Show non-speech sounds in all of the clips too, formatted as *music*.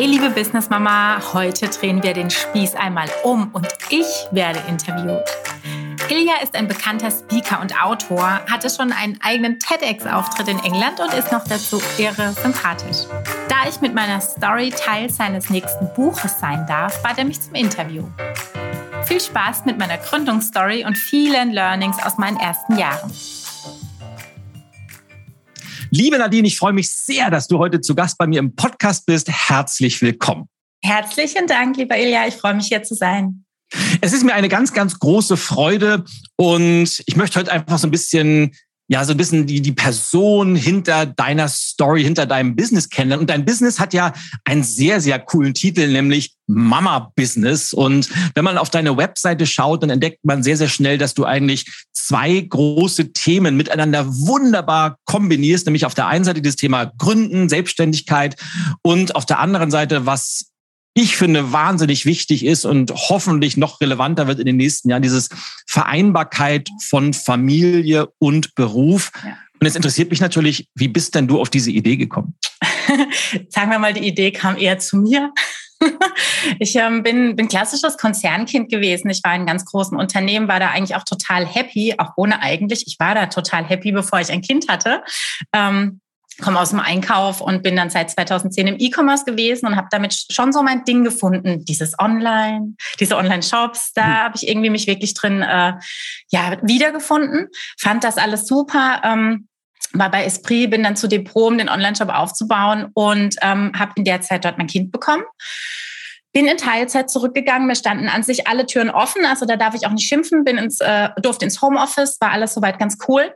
Hey liebe Business Mama, heute drehen wir den Spieß einmal um und ich werde interviewt. Ilja ist ein bekannter Speaker und Autor, hatte schon einen eigenen TEDx-Auftritt in England und ist noch dazu irre sympathisch. Da ich mit meiner Story Teil seines nächsten Buches sein darf, bat er mich zum Interview. Viel Spaß mit meiner Gründungsstory und vielen Learnings aus meinen ersten Jahren. Liebe Nadine, ich freue mich sehr, dass du heute zu Gast bei mir im Podcast bist. Herzlich willkommen. Herzlichen Dank, lieber Ilja. Ich freue mich hier zu sein. Es ist mir eine ganz, ganz große Freude und ich möchte heute einfach so ein bisschen ja, so ein bisschen die, die Person hinter deiner Story, hinter deinem Business kennenlernen. Und dein Business hat ja einen sehr, sehr coolen Titel, nämlich Mama Business. Und wenn man auf deine Webseite schaut, dann entdeckt man sehr, sehr schnell, dass du eigentlich zwei große Themen miteinander wunderbar kombinierst, nämlich auf der einen Seite das Thema Gründen, Selbstständigkeit und auf der anderen Seite, was ich finde, wahnsinnig wichtig ist und hoffentlich noch relevanter wird in den nächsten Jahren, dieses Vereinbarkeit von Familie und Beruf. Ja. Und es interessiert mich natürlich, wie bist denn du auf diese Idee gekommen? *laughs* Sagen wir mal, die Idee kam eher zu mir. *laughs* Ich ähm, bin, bin klassisches Konzernkind gewesen. Ich war in ganz großen Unternehmen, war da eigentlich auch total happy, auch ohne eigentlich. Ich war da total happy, bevor ich ein Kind hatte. Ähm, komme aus dem Einkauf und bin dann seit 2010 im E-Commerce gewesen und habe damit schon so mein Ding gefunden. Dieses Online, diese Online-Shops, da mhm. habe ich irgendwie mich wirklich drin äh, ja wiedergefunden. Fand das alles super. Ähm, war bei Esprit, bin dann zu Depot, um den Online-Shop aufzubauen und ähm, habe in der Zeit dort mein Kind bekommen. Bin in Teilzeit zurückgegangen. Mir standen an sich alle Türen offen. Also da darf ich auch nicht schimpfen. Bin ins, äh, durfte ins Homeoffice. War alles soweit ganz cool.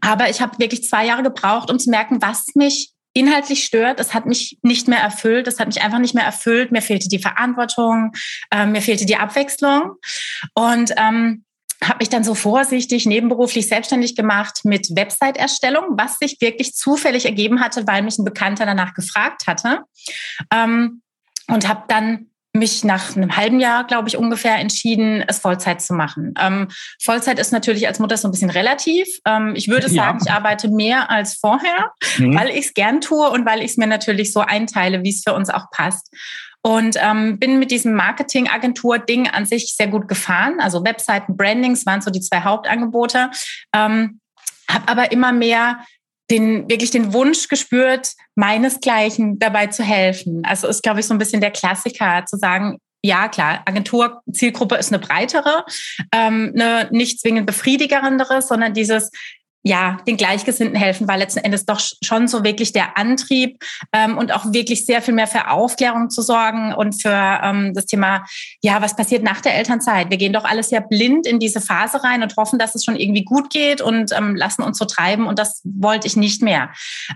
Aber ich habe wirklich zwei Jahre gebraucht, um zu merken, was mich inhaltlich stört. Es hat mich nicht mehr erfüllt. Es hat mich einfach nicht mehr erfüllt. Mir fehlte die Verantwortung, äh, mir fehlte die Abwechslung. Und ähm, habe mich dann so vorsichtig nebenberuflich selbstständig gemacht mit Website-Erstellung, was sich wirklich zufällig ergeben hatte, weil mich ein Bekannter danach gefragt hatte. Ähm, und habe dann mich nach einem halben Jahr, glaube ich, ungefähr entschieden, es Vollzeit zu machen. Ähm, Vollzeit ist natürlich als Mutter so ein bisschen relativ. Ähm, ich würde sagen, ja. ich arbeite mehr als vorher, mhm. weil ich es gern tue und weil ich es mir natürlich so einteile, wie es für uns auch passt. Und ähm, bin mit diesem Marketing-Agentur-Ding an sich sehr gut gefahren. Also Webseiten, Brandings waren so die zwei Hauptangebote. Ähm, habe aber immer mehr den, wirklich den Wunsch gespürt, meinesgleichen dabei zu helfen. Also ist, glaube ich, so ein bisschen der Klassiker zu sagen, ja, klar, Agentur-Zielgruppe ist eine breitere, ähm, eine nicht zwingend befriedigerendere, sondern dieses, ja, den Gleichgesinnten helfen, weil letzten Endes doch schon so wirklich der Antrieb ähm, und auch wirklich sehr viel mehr für Aufklärung zu sorgen und für ähm, das Thema, ja, was passiert nach der Elternzeit? Wir gehen doch alles ja blind in diese Phase rein und hoffen, dass es schon irgendwie gut geht und ähm, lassen uns so treiben und das wollte ich nicht mehr.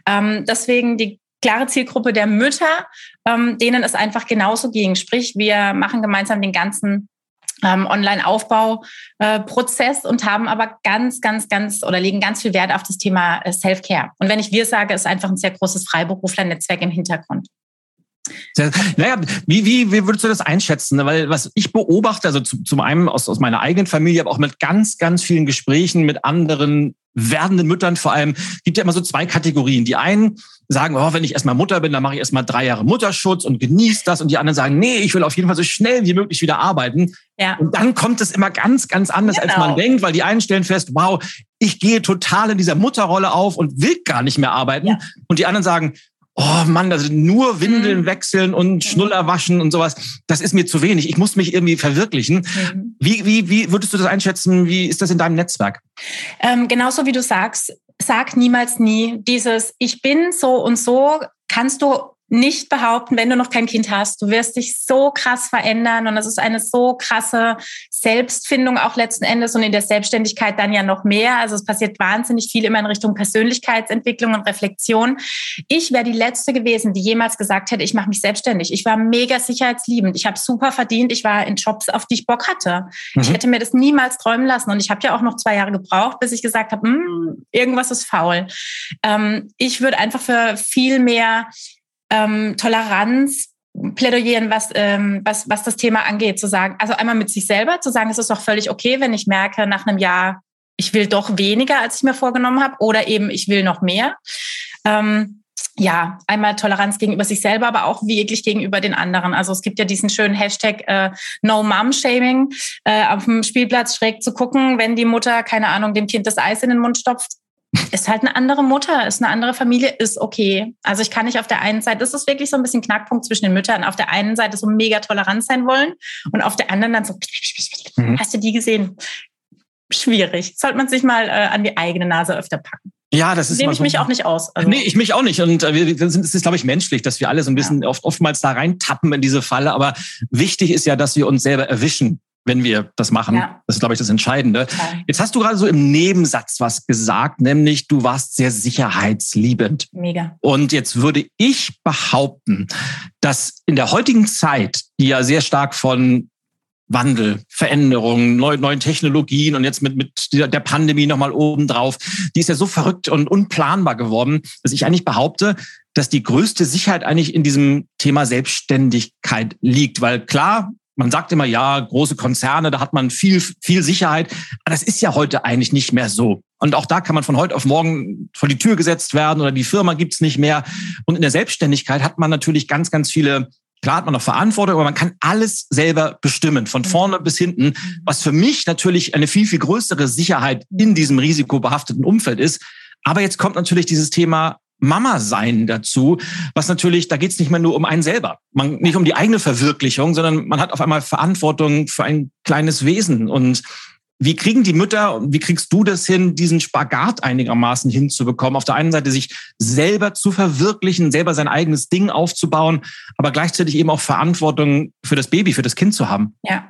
Ähm, deswegen die klare Zielgruppe der Mütter, ähm, denen es einfach genauso ging. Sprich, wir machen gemeinsam den ganzen Online-Aufbau-Prozess äh, und haben aber ganz, ganz, ganz oder legen ganz viel Wert auf das Thema äh, Self-Care. Und wenn ich wir sage, ist einfach ein sehr großes Freiberufler-Netzwerk im Hintergrund. Naja, wie, wie, wie würdest du das einschätzen? Weil was ich beobachte, also zu, zum einen aus, aus meiner eigenen Familie, aber auch mit ganz, ganz vielen Gesprächen mit anderen werdenden Müttern vor allem, gibt ja immer so zwei Kategorien. Die einen sagen, oh, wenn ich erstmal Mutter bin, dann mache ich erstmal drei Jahre Mutterschutz und genieße das. Und die anderen sagen, nee, ich will auf jeden Fall so schnell wie möglich wieder arbeiten. Ja. Und dann kommt es immer ganz, ganz anders, genau. als man genau. denkt, weil die einen stellen fest, wow, ich gehe total in dieser Mutterrolle auf und will gar nicht mehr arbeiten. Ja. Und die anderen sagen, oh Mann, also nur Windeln mhm. wechseln und. Schnuller waschen und sowas, das ist mir zu wenig. Ich muss mich irgendwie verwirklichen. Mhm. Wie, wie, wie würdest du das einschätzen? Wie ist das in deinem Netzwerk? Ähm, genauso wie du sagst, sag niemals nie dieses Ich bin so und so kannst du nicht behaupten, wenn du noch kein Kind hast. Du wirst dich so krass verändern und es ist eine so krasse Selbstfindung auch letzten Endes und in der Selbstständigkeit dann ja noch mehr. Also es passiert wahnsinnig viel immer in Richtung Persönlichkeitsentwicklung und Reflexion. Ich wäre die letzte gewesen, die jemals gesagt hätte, ich mache mich selbstständig. Ich war mega sicherheitsliebend. Ich habe super verdient. Ich war in Jobs, auf die ich Bock hatte. Mhm. Ich hätte mir das niemals träumen lassen und ich habe ja auch noch zwei Jahre gebraucht, bis ich gesagt habe, hm, irgendwas ist faul. Ähm, ich würde einfach für viel mehr ähm, Toleranz plädoyieren, was, ähm, was, was das Thema angeht, zu sagen, also einmal mit sich selber, zu sagen, es ist doch völlig okay, wenn ich merke, nach einem Jahr, ich will doch weniger, als ich mir vorgenommen habe, oder eben ich will noch mehr. Ähm, ja, einmal Toleranz gegenüber sich selber, aber auch wirklich gegenüber den anderen. Also es gibt ja diesen schönen Hashtag äh, No Mom Shaming, äh, auf dem Spielplatz schräg zu gucken, wenn die Mutter, keine Ahnung, dem Kind das Eis in den Mund stopft. Ist halt eine andere Mutter, ist eine andere Familie, ist okay. Also ich kann nicht auf der einen Seite, das ist wirklich so ein bisschen Knackpunkt zwischen den Müttern, auf der einen Seite so mega tolerant sein wollen und auf der anderen dann so, mhm. hast du die gesehen? Schwierig. Sollte man sich mal äh, an die eigene Nase öfter packen. Ja, das ist. Nehme ich so, mich auch nicht aus. Also. Nee, ich mich auch nicht. Und äh, wir, es ist, glaube ich, menschlich, dass wir alle so ein bisschen ja. oft, oftmals da reintappen in diese Falle. Aber wichtig ist ja, dass wir uns selber erwischen, wenn wir das machen. Ja. Das ist, glaube ich, das Entscheidende. Okay. Jetzt hast du gerade so im Nebensatz was gesagt, nämlich du warst sehr sicherheitsliebend. Mega. Und jetzt würde ich behaupten, dass in der heutigen Zeit, die ja sehr stark von Wandel, Veränderungen, neu, neuen Technologien und jetzt mit, mit der Pandemie nochmal obendrauf. Die ist ja so verrückt und unplanbar geworden, dass ich eigentlich behaupte, dass die größte Sicherheit eigentlich in diesem Thema Selbstständigkeit liegt. Weil klar, man sagt immer, ja, große Konzerne, da hat man viel, viel Sicherheit. Aber das ist ja heute eigentlich nicht mehr so. Und auch da kann man von heute auf morgen vor die Tür gesetzt werden oder die Firma gibt's nicht mehr. Und in der Selbstständigkeit hat man natürlich ganz, ganz viele Klar hat man noch Verantwortung, aber man kann alles selber bestimmen, von mhm. vorne bis hinten, was für mich natürlich eine viel, viel größere Sicherheit in diesem risikobehafteten Umfeld ist. Aber jetzt kommt natürlich dieses Thema Mama sein dazu, was natürlich, da geht es nicht mehr nur um einen selber, man, nicht um die eigene Verwirklichung, sondern man hat auf einmal Verantwortung für ein kleines Wesen. Und wie kriegen die Mütter und wie kriegst du das hin, diesen Spagat einigermaßen hinzubekommen? Auf der einen Seite sich selber zu verwirklichen, selber sein eigenes Ding aufzubauen, aber gleichzeitig eben auch Verantwortung für das Baby, für das Kind zu haben. Ja,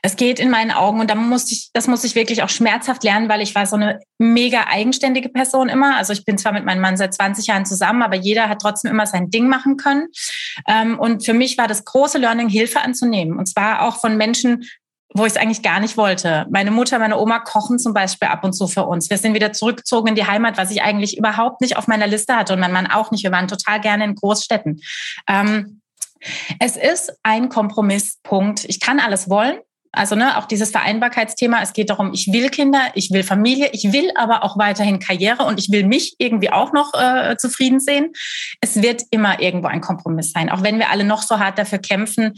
es geht in meinen Augen und da musste ich, das muss ich wirklich auch schmerzhaft lernen, weil ich war so eine mega eigenständige Person immer. Also ich bin zwar mit meinem Mann seit 20 Jahren zusammen, aber jeder hat trotzdem immer sein Ding machen können. Ähm, und für mich war das große Learning, Hilfe anzunehmen. Und zwar auch von Menschen, wo ich es eigentlich gar nicht wollte. Meine Mutter, meine Oma kochen zum Beispiel ab und zu für uns. Wir sind wieder zurückgezogen in die Heimat, was ich eigentlich überhaupt nicht auf meiner Liste hatte und mein Mann auch nicht. Wir waren total gerne in Großstädten. Ähm, es ist ein Kompromisspunkt. Ich kann alles wollen. Also ne, auch dieses Vereinbarkeitsthema. Es geht darum, ich will Kinder, ich will Familie, ich will aber auch weiterhin Karriere und ich will mich irgendwie auch noch äh, zufrieden sehen. Es wird immer irgendwo ein Kompromiss sein, auch wenn wir alle noch so hart dafür kämpfen.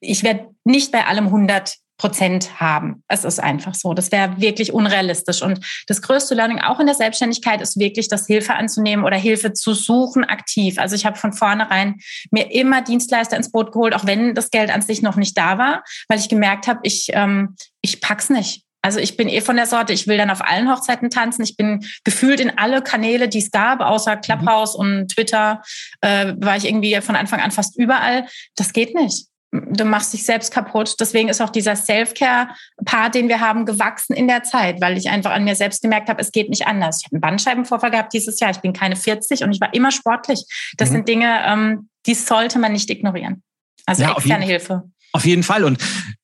Ich werde nicht bei allem 100 Prozent haben. Es ist einfach so. Das wäre wirklich unrealistisch. Und das größte Learning auch in der Selbstständigkeit ist wirklich, das Hilfe anzunehmen oder Hilfe zu suchen aktiv. Also ich habe von vornherein mir immer Dienstleister ins Boot geholt, auch wenn das Geld an sich noch nicht da war, weil ich gemerkt habe, ich, ähm, ich pack's nicht. Also ich bin eh von der Sorte, ich will dann auf allen Hochzeiten tanzen. Ich bin gefühlt in alle Kanäle, die es gab, außer mhm. Clubhouse und Twitter, äh, war ich irgendwie von Anfang an fast überall. Das geht nicht du machst dich selbst kaputt. Deswegen ist auch dieser Self-Care-Part, den wir haben, gewachsen in der Zeit, weil ich einfach an mir selbst gemerkt habe, es geht nicht anders. Ich habe einen Bandscheibenvorfall gehabt dieses Jahr. Ich bin keine 40 und ich war immer sportlich. Das mhm. sind Dinge, ähm, die sollte man nicht ignorieren. Also ja, externe auf Hilfe. Auf jeden Fall. Und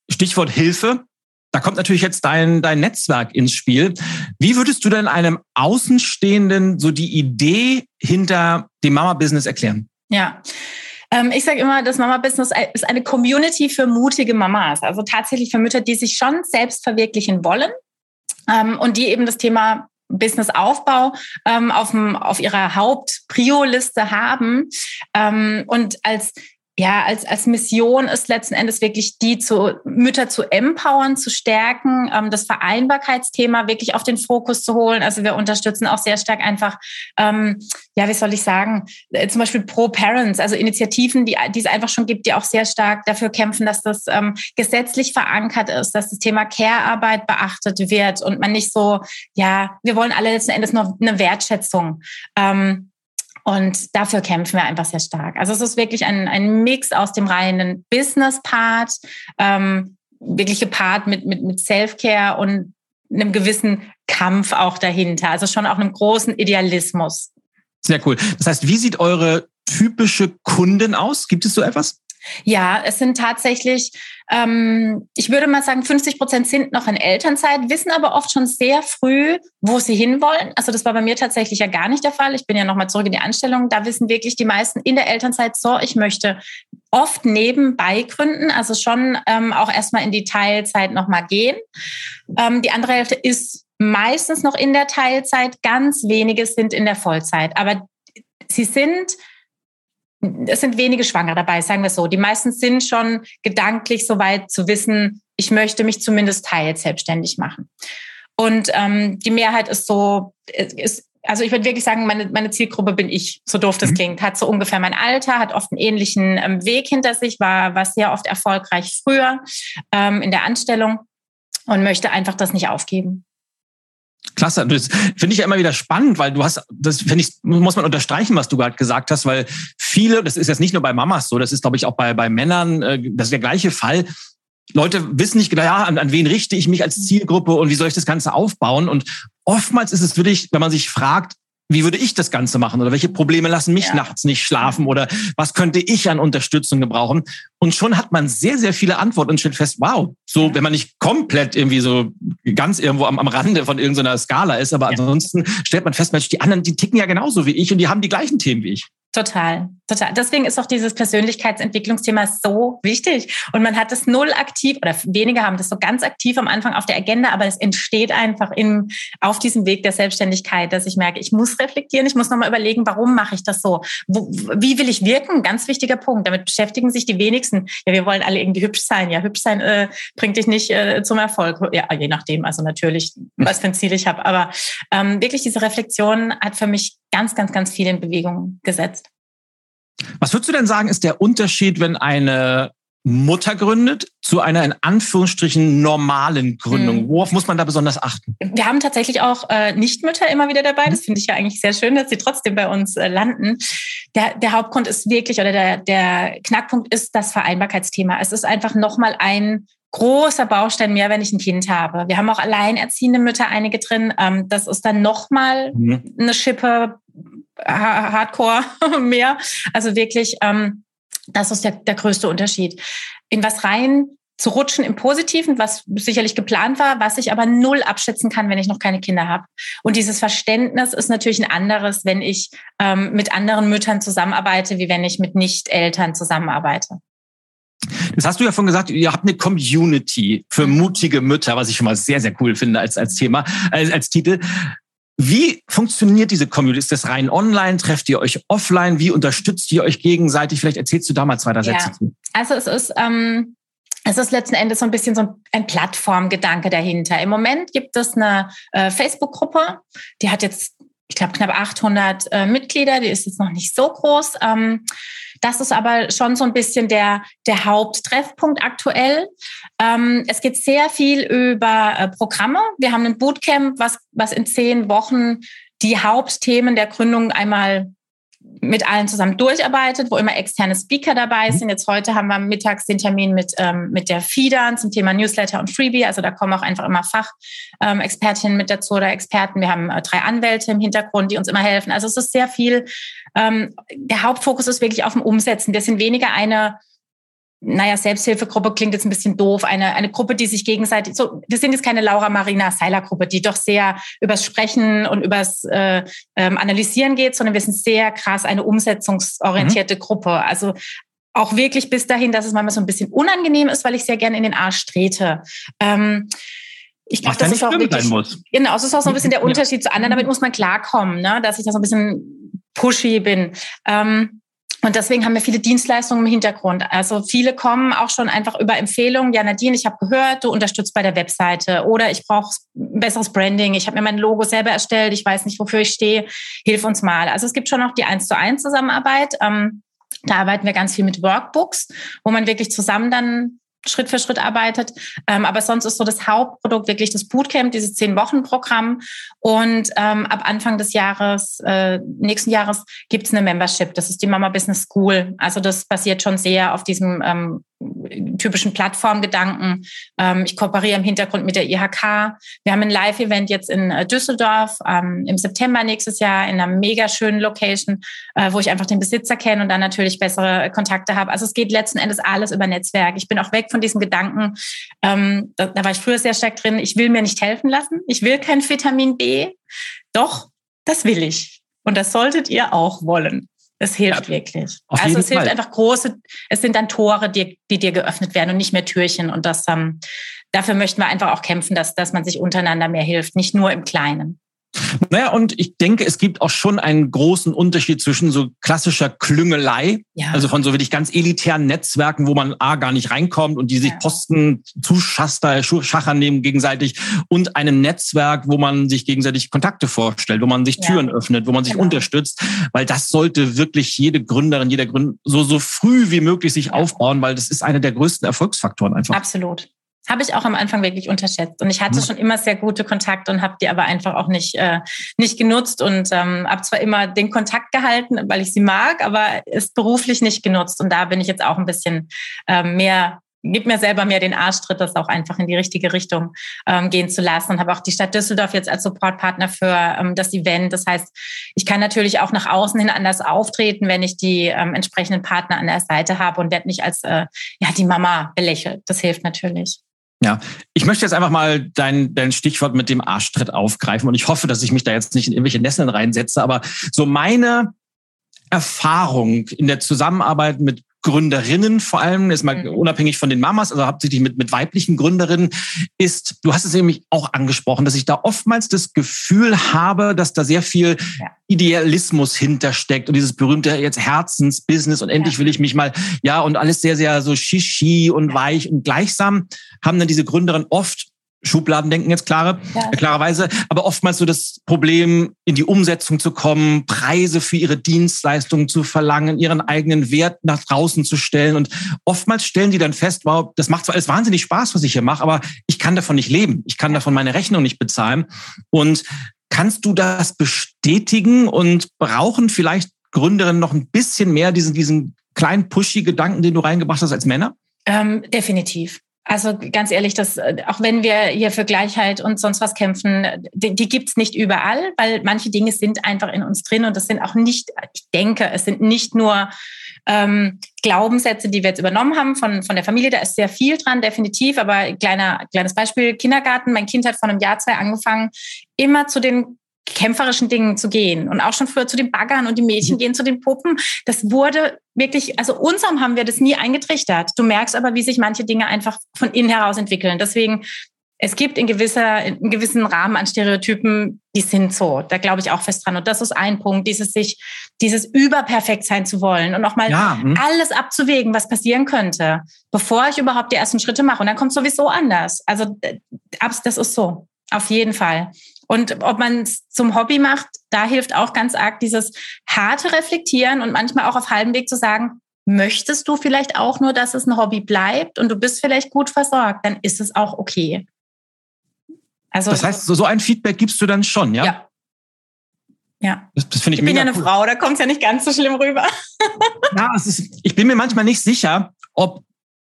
Stichwort Hilfe. Da kommt natürlich jetzt dein, dein Netzwerk ins Spiel. Wie würdest du denn einem Außenstehenden so die Idee hinter dem Mama-Business erklären? Ja, ähm, ich sage immer, das Mama-Business ist eine Community für mutige Mamas. Also tatsächlich für Mütter, die sich schon selbst verwirklichen wollen ähm, und die eben das Thema Businessaufbau ähm, auf, auf ihrer Haupt-Prio-Liste haben ähm, und als ja, als, als Mission ist letzten Endes wirklich die, zu, Mütter zu empowern, zu stärken, ähm, das Vereinbarkeitsthema wirklich auf den Fokus zu holen. Also wir unterstützen auch sehr stark einfach, ähm, ja, wie soll ich sagen, äh, zum Beispiel Pro-Parents, also Initiativen, die, die es einfach schon gibt, die auch sehr stark dafür kämpfen, dass das ähm, gesetzlich verankert ist, dass das Thema Care-Arbeit beachtet wird und man nicht so, ja, wir wollen alle letzten Endes noch eine Wertschätzung. Ähm, und dafür kämpfen wir einfach sehr stark. Also es ist wirklich ein, ein Mix aus dem reinen Business-Part, ähm, wirkliche Part mit, mit, mit Self-Care und einem gewissen Kampf auch dahinter. Also schon auch einem großen Idealismus. Sehr cool. Das heißt, wie sieht eure typische Kundin aus? Gibt es so etwas? Ja, es sind tatsächlich, ähm, ich würde mal sagen, 50 Prozent sind noch in Elternzeit, wissen aber oft schon sehr früh, wo sie hinwollen. Also das war bei mir tatsächlich ja gar nicht der Fall. Ich bin ja nochmal zurück in die Anstellung. Da wissen wirklich die meisten in der Elternzeit so, ich möchte oft nebenbei gründen, also schon ähm, auch erstmal in die Teilzeit nochmal gehen. Ähm, die andere Hälfte ist meistens noch in der Teilzeit, ganz wenige sind in der Vollzeit. Aber sie sind es sind wenige Schwangere dabei, sagen wir so. Die meisten sind schon gedanklich so weit zu wissen, ich möchte mich zumindest teils selbstständig machen. Und ähm, die Mehrheit ist so, ist, also ich würde wirklich sagen, meine, meine Zielgruppe bin ich, so doof das mhm. klingt, hat so ungefähr mein Alter, hat oft einen ähnlichen ähm, Weg hinter sich, war, war sehr oft erfolgreich früher ähm, in der Anstellung und möchte einfach das nicht aufgeben. Klasse. Das finde ich ja immer wieder spannend, weil du hast, das finde ich, muss man unterstreichen, was du gerade gesagt hast, weil viele, das ist jetzt nicht nur bei Mamas so, das ist, glaube ich, auch bei, bei Männern, äh, das ist der gleiche Fall. Leute wissen nicht genau, ja, an, an wen richte ich mich als Zielgruppe und wie soll ich das Ganze aufbauen? Und oftmals ist es wirklich, wenn man sich fragt, wie würde ich das Ganze machen oder welche Probleme lassen mich ja. nachts nicht schlafen oder was könnte ich an Unterstützung gebrauchen? Und schon hat man sehr, sehr viele Antworten und stellt fest, wow, so, wenn man nicht komplett irgendwie so ganz irgendwo am, am Rande von irgendeiner Skala ist, aber ja. ansonsten stellt man fest, Mensch, die anderen, die ticken ja genauso wie ich und die haben die gleichen Themen wie ich. Total, total. Deswegen ist auch dieses Persönlichkeitsentwicklungsthema so wichtig. Und man hat es null aktiv oder wenige haben das so ganz aktiv am Anfang auf der Agenda, aber es entsteht einfach in, auf diesem Weg der Selbstständigkeit, dass ich merke, ich muss reflektieren, ich muss nochmal überlegen, warum mache ich das so? Wo, wie will ich wirken? Ganz wichtiger Punkt. Damit beschäftigen sich die wenigsten. Ja, wir wollen alle irgendwie hübsch sein. Ja, hübsch sein äh, bringt dich nicht äh, zum Erfolg. Ja, je nachdem, also natürlich, was für ein Ziel ich habe. Aber ähm, wirklich diese Reflexion hat für mich ganz, ganz, ganz viel in Bewegung gesetzt. Was würdest du denn sagen, ist der Unterschied, wenn eine Mutter gründet zu einer in Anführungsstrichen normalen Gründung? Hm. Worauf muss man da besonders achten? Wir haben tatsächlich auch äh, Nichtmütter immer wieder dabei. Das finde ich ja eigentlich sehr schön, dass sie trotzdem bei uns äh, landen. Der, der Hauptgrund ist wirklich oder der, der Knackpunkt ist das Vereinbarkeitsthema. Es ist einfach nochmal ein großer Baustein mehr, wenn ich ein Kind habe. Wir haben auch alleinerziehende Mütter einige drin. Ähm, das ist dann nochmal mhm. eine Schippe Hardcore *laughs* mehr. Also wirklich, ähm, das ist der, der größte Unterschied. In was rein zu rutschen im Positiven, was sicherlich geplant war, was ich aber null abschätzen kann, wenn ich noch keine Kinder habe. Und dieses Verständnis ist natürlich ein anderes, wenn ich ähm, mit anderen Müttern zusammenarbeite, wie wenn ich mit Nicht-Eltern zusammenarbeite. Das hast du ja schon gesagt, ihr habt eine Community für mutige Mütter, was ich schon mal sehr, sehr cool finde als, als Thema, als, als Titel. Wie funktioniert diese Community? Ist das rein online? Trefft ihr euch offline? Wie unterstützt ihr euch gegenseitig? Vielleicht erzählst du da mal zwei, drei Sätze ja. zu. Also es ist, ähm, es ist letzten Endes so ein bisschen so ein Plattformgedanke dahinter. Im Moment gibt es eine äh, Facebook-Gruppe, die hat jetzt ich glaube, knapp 800 äh, Mitglieder, die ist jetzt noch nicht so groß. Ähm, das ist aber schon so ein bisschen der, der Haupttreffpunkt aktuell. Ähm, es geht sehr viel über äh, Programme. Wir haben ein Bootcamp, was, was in zehn Wochen die Hauptthemen der Gründung einmal mit allen zusammen durcharbeitet, wo immer externe Speaker dabei mhm. sind. Jetzt heute haben wir mittags den Termin mit, ähm, mit der FIDA zum Thema Newsletter und Freebie. Also da kommen auch einfach immer Fachexpertinnen ähm, mit dazu oder Experten. Wir haben äh, drei Anwälte im Hintergrund, die uns immer helfen. Also es ist sehr viel. Ähm, der Hauptfokus ist wirklich auf dem Umsetzen. Wir sind weniger eine naja, Selbsthilfegruppe klingt jetzt ein bisschen doof, eine, eine Gruppe, die sich gegenseitig, so, wir sind jetzt keine Laura Marina Seiler Gruppe, die doch sehr übers Sprechen und übers äh, ähm, Analysieren geht, sondern wir sind sehr krass eine umsetzungsorientierte mhm. Gruppe. Also auch wirklich bis dahin, dass es manchmal so ein bisschen unangenehm ist, weil ich sehr gerne in den Arsch trete. Ähm, ich glaube, das ist auch wirklich, muss. genau, das ist auch so ein bisschen der *laughs* Unterschied zu anderen. Damit muss man klarkommen, ne? dass ich da so ein bisschen pushy bin. Ähm, und deswegen haben wir viele Dienstleistungen im Hintergrund. Also viele kommen auch schon einfach über Empfehlungen. Ja, Nadine, ich habe gehört, du unterstützt bei der Webseite oder ich brauche besseres Branding. Ich habe mir mein Logo selber erstellt. Ich weiß nicht, wofür ich stehe. Hilf uns mal. Also es gibt schon noch die eins zu eins Zusammenarbeit. Ähm, da arbeiten wir ganz viel mit Workbooks, wo man wirklich zusammen dann Schritt für Schritt arbeitet. Ähm, aber sonst ist so das Hauptprodukt wirklich das Bootcamp, dieses Zehn-Wochen-Programm. Und ähm, ab Anfang des Jahres, äh, nächsten Jahres, gibt es eine Membership. Das ist die Mama Business School. Also das basiert schon sehr auf diesem ähm, typischen Plattformgedanken. Ähm, ich kooperiere im Hintergrund mit der IHK. Wir haben ein Live-Event jetzt in äh, Düsseldorf ähm, im September nächstes Jahr in einer mega schönen Location, äh, wo ich einfach den Besitzer kenne und dann natürlich bessere Kontakte habe. Also es geht letzten Endes alles über Netzwerk. Ich bin auch weg von diesem Gedanken, ähm, da, da war ich früher sehr stark drin, ich will mir nicht helfen lassen. Ich will kein Vitamin B. Doch, das will ich. Und das solltet ihr auch wollen. Es hilft ja, wirklich. Also es hilft Fall. einfach große, es sind dann Tore, die, die dir geöffnet werden und nicht mehr Türchen. Und das, ähm, dafür möchten wir einfach auch kämpfen, dass, dass man sich untereinander mehr hilft, nicht nur im Kleinen. Naja, und ich denke, es gibt auch schon einen großen Unterschied zwischen so klassischer Klüngelei, ja. also von so wirklich ganz elitären Netzwerken, wo man A gar nicht reinkommt und die sich ja. Posten Zuschaster, Schacher nehmen gegenseitig und einem Netzwerk, wo man sich gegenseitig Kontakte vorstellt, wo man sich Türen ja. öffnet, wo man sich genau. unterstützt, weil das sollte wirklich jede Gründerin, jeder Gründer so, so früh wie möglich sich aufbauen, weil das ist einer der größten Erfolgsfaktoren einfach. Absolut. Habe ich auch am Anfang wirklich unterschätzt. Und ich hatte mhm. schon immer sehr gute Kontakte und habe die aber einfach auch nicht, äh, nicht genutzt und ähm, habe zwar immer den Kontakt gehalten, weil ich sie mag, aber ist beruflich nicht genutzt. Und da bin ich jetzt auch ein bisschen äh, mehr gib mir selber mehr den Arschtritt, das auch einfach in die richtige Richtung ähm, gehen zu lassen. Und habe auch die Stadt Düsseldorf jetzt als Supportpartner für ähm, das Event. Das heißt, ich kann natürlich auch nach außen hin anders auftreten, wenn ich die ähm, entsprechenden Partner an der Seite habe und werde nicht als äh, ja die Mama belächelt. Das hilft natürlich. Ja, ich möchte jetzt einfach mal dein, dein Stichwort mit dem Arschtritt aufgreifen und ich hoffe, dass ich mich da jetzt nicht in irgendwelche Nesseln reinsetze, aber so meine Erfahrung in der Zusammenarbeit mit Gründerinnen vor allem, ist mal mhm. unabhängig von den Mamas, also hauptsächlich mit, mit weiblichen Gründerinnen, ist, du hast es nämlich auch angesprochen, dass ich da oftmals das Gefühl habe, dass da sehr viel ja. Idealismus hintersteckt und dieses berühmte jetzt Herzensbusiness und endlich ja. will ich mich mal, ja, und alles sehr, sehr so shishi und weich und gleichsam haben dann diese Gründerinnen oft Schubladendenken jetzt klare, ja. klarerweise, aber oftmals so das Problem, in die Umsetzung zu kommen, Preise für ihre Dienstleistungen zu verlangen, ihren eigenen Wert nach draußen zu stellen. Und oftmals stellen die dann fest, wow, das macht zwar alles wahnsinnig Spaß, was ich hier mache, aber ich kann davon nicht leben. Ich kann davon meine Rechnung nicht bezahlen. Und kannst du das bestätigen und brauchen vielleicht Gründerinnen noch ein bisschen mehr diesen, diesen kleinen pushy Gedanken, den du reingebracht hast als Männer? Ähm, definitiv. Also ganz ehrlich, das, äh, auch wenn wir hier für Gleichheit und sonst was kämpfen, die, die gibt's nicht überall, weil manche Dinge sind einfach in uns drin und das sind auch nicht, ich denke, es sind nicht nur ähm, Glaubenssätze, die wir jetzt übernommen haben von, von der Familie. Da ist sehr viel dran, definitiv. Aber kleiner, kleines Beispiel, Kindergarten. Mein Kind hat vor einem Jahr, zwei angefangen, immer zu den kämpferischen Dingen zu gehen und auch schon früher zu den Baggern und die Mädchen mhm. gehen zu den Puppen. Das wurde wirklich, also unserem haben wir das nie eingetrichtert. Du merkst aber, wie sich manche Dinge einfach von innen heraus entwickeln. Deswegen, es gibt in gewisser, in gewissen Rahmen an Stereotypen, die sind so. Da glaube ich auch fest dran. Und das ist ein Punkt, dieses sich, dieses überperfekt sein zu wollen und nochmal ja, hm. alles abzuwägen, was passieren könnte, bevor ich überhaupt die ersten Schritte mache. Und dann kommt sowieso anders. Also, das ist so. Auf jeden Fall. Und ob man es zum Hobby macht, da hilft auch ganz arg dieses harte Reflektieren und manchmal auch auf halbem Weg zu sagen, möchtest du vielleicht auch nur, dass es ein Hobby bleibt und du bist vielleicht gut versorgt, dann ist es auch okay. Also, das heißt, so ein Feedback gibst du dann schon, ja? Ja. Ja. Das, das finde ich, ich bin ja eine cool. Frau, da kommt es ja nicht ganz so schlimm rüber. ja, ist, ich bin mir manchmal nicht sicher, ob